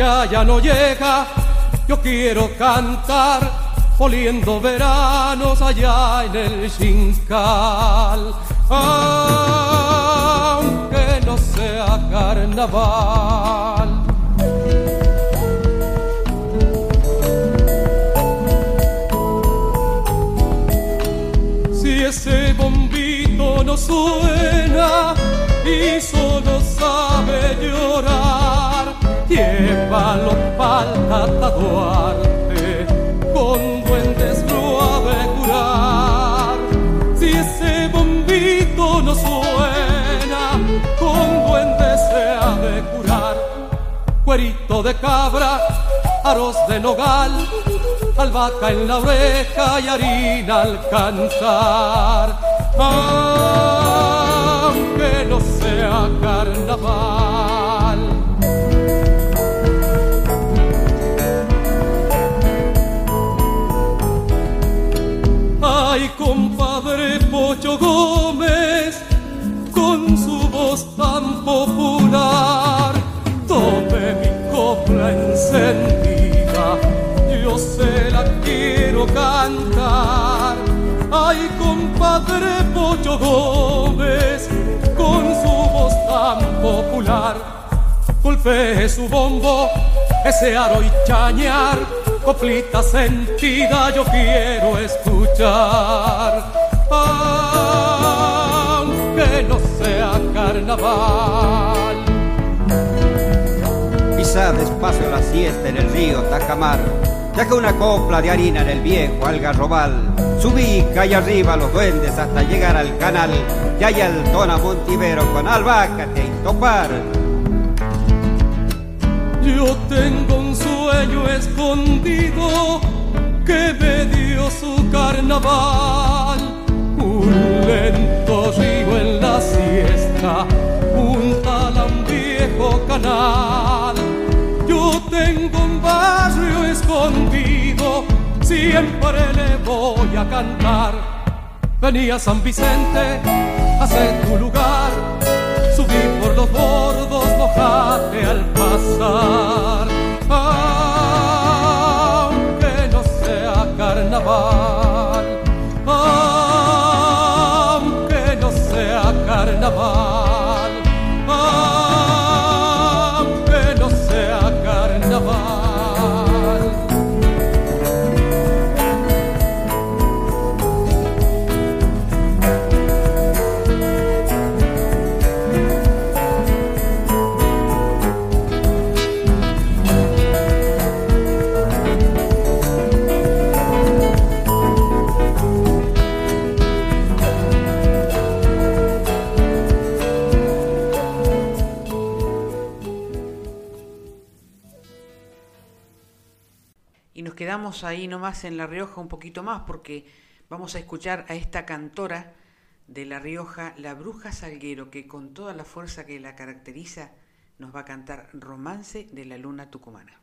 La chaya no llega, yo quiero cantar, poliendo veranos allá en el Xincal. Aunque no sea carnaval. Si ese bombito no suena y solo sabe llorar, llévalo para Duarte, con duendes lo ha de curar. Si ese bombito no suena, con duendes se ha de curar. Cuerito de cabra, aros de nogal, albahaca en la oreja y harina al cantar. Aunque no sea carnaval. Gómez, con su voz tan popular, tome mi copla encendida, yo se la quiero cantar. Ay, compadre Pocho Gómez, con su voz tan popular, golpee su bombo, ese aro y chañar, coplita sentida yo quiero escuchar. Carnaval. Pisa despacio la siesta en el río Tacamar. Deja una copla de harina en el viejo algarrobal. Subí calle arriba los duendes hasta llegar al canal. Y hay el tona Montivero con albácate y topar. Yo tengo un sueño escondido que me dio su carnaval. Un lento río en la siesta, junta a un viejo canal. Yo tengo un barrio escondido, siempre le voy a cantar. Venía San Vicente, hace tu lugar, subí por los bordos, mojate al pasar. Aunque no sea carnaval, ahí nomás en La Rioja un poquito más porque vamos a escuchar a esta cantora de La Rioja, la Bruja Salguero, que con toda la fuerza que la caracteriza nos va a cantar Romance de la Luna Tucumana.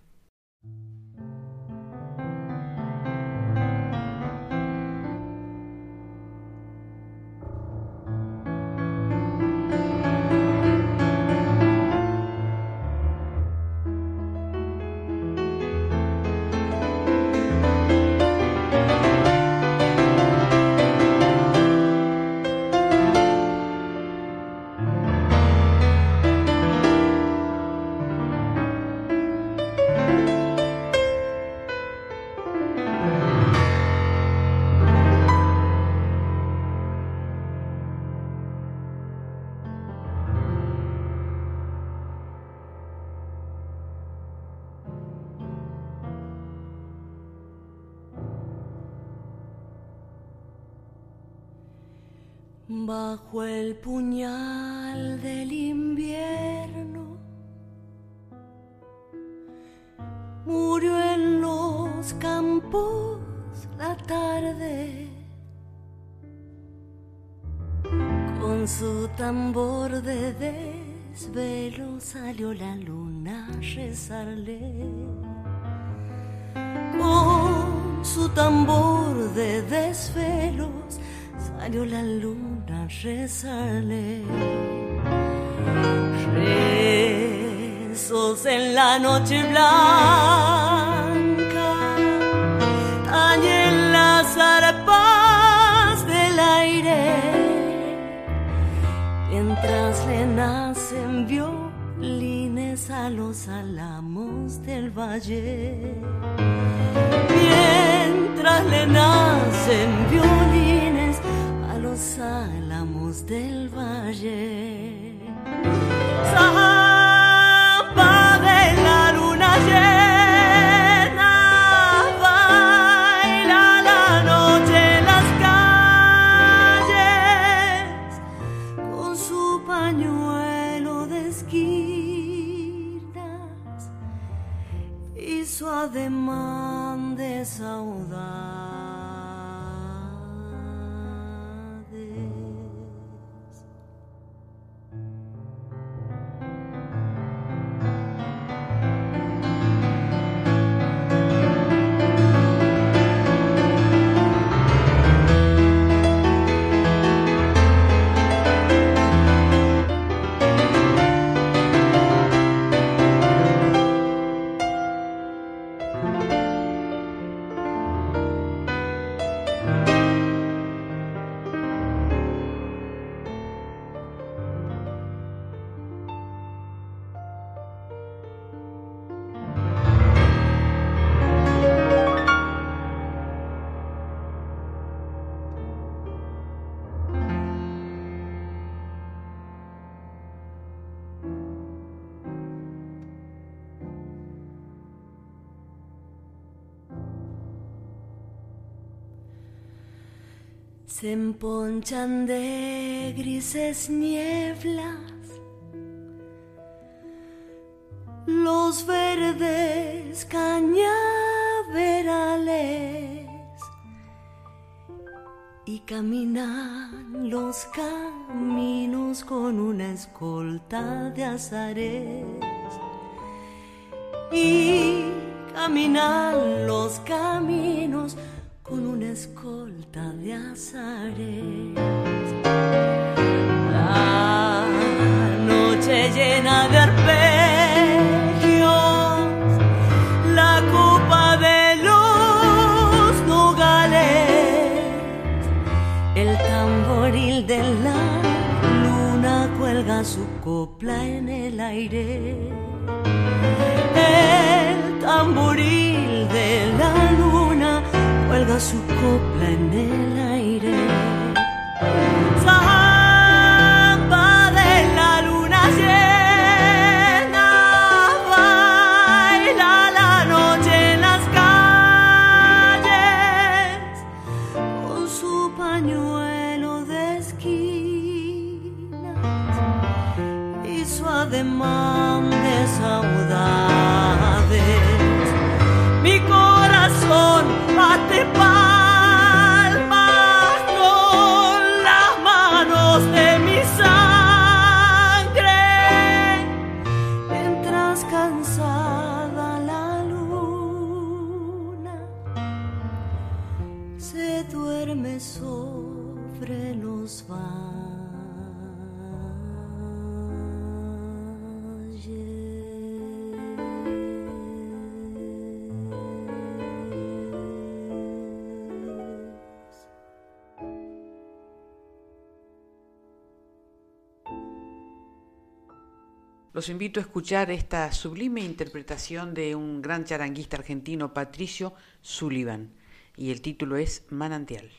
Bajo el puñal del invierno. Murió en los campos la tarde. Con su tambor de desvelo salió la luna a rezarle. Con su tambor de desvelos salió la luna a rezarle besos en la noche blanca, tañen las arpas del aire, mientras le nacen violines a los álamos del valle. Mientras le nacen violines los álamos del valle. Samba de la luna llena, baila la noche Se emponchan de grises nieblas. Los verdes cañaverales. Y caminan los caminos con una escolta de azares. Y caminan los caminos con una escolta de azares. La noche llena de arpegios, la copa de los nogales, el tamboril de la luna cuelga su copla en el aire. El tamboril su copla en el Invito a escuchar esta sublime interpretación de un gran charanguista argentino, Patricio Sullivan, y el título es Manantial.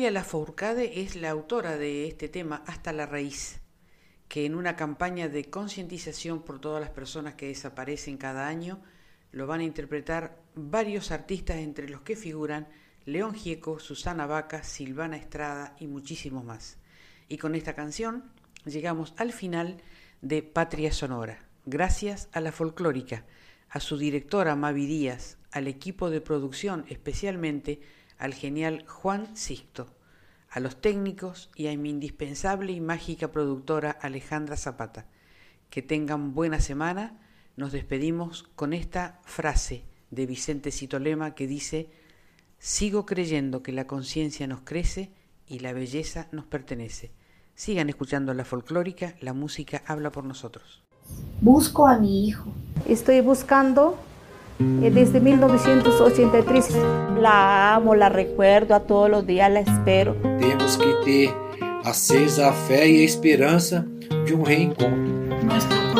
Natalia Lafourcade es la autora de este tema Hasta la raíz, que en una campaña de concientización por todas las personas que desaparecen cada año lo van a interpretar varios artistas entre los que figuran León Gieco, Susana Vaca, Silvana Estrada y muchísimos más. Y con esta canción llegamos al final de Patria Sonora. Gracias a la folclórica, a su directora Mavi Díaz, al equipo de producción, especialmente al genial Juan Sixto, a los técnicos y a mi indispensable y mágica productora Alejandra Zapata. Que tengan buena semana. Nos despedimos con esta frase de Vicente Citolema que dice, sigo creyendo que la conciencia nos crece y la belleza nos pertenece. Sigan escuchando la folclórica, la música habla por nosotros. Busco a mi hijo. Estoy buscando desde 1983. La amo, la recuerdo, a todos los días la espero. Temos que ter acesa a fé e a esperança de um reencontro. Nuestro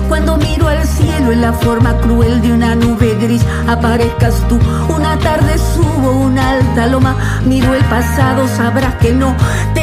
cuando miro al cielo en la forma cruel de una nube gris, aparezcas tú. Una tarde subo una alta loma, miro el pasado, sabrás que no te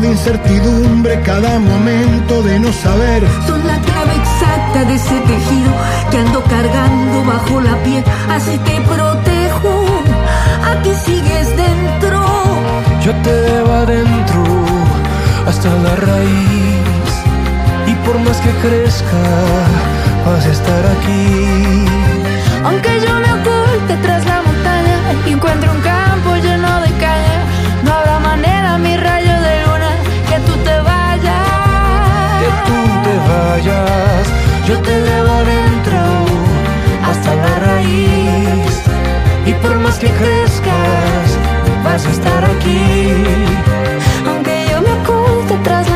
de incertidumbre, cada momento de no saber. Son la clave exacta de ese tejido que ando cargando bajo la piel, así te protejo. Aquí sigues dentro. Yo te llevo adentro hasta la raíz y por más que crezca vas a estar aquí. Aunque yo me oculte tras la montaña y encuentre un campo lleno de caña, no habrá manera, mi rayo yo te llevo adentro hasta la raíz y por más que crezcas vas a estar aquí. Aunque yo me oculte tras la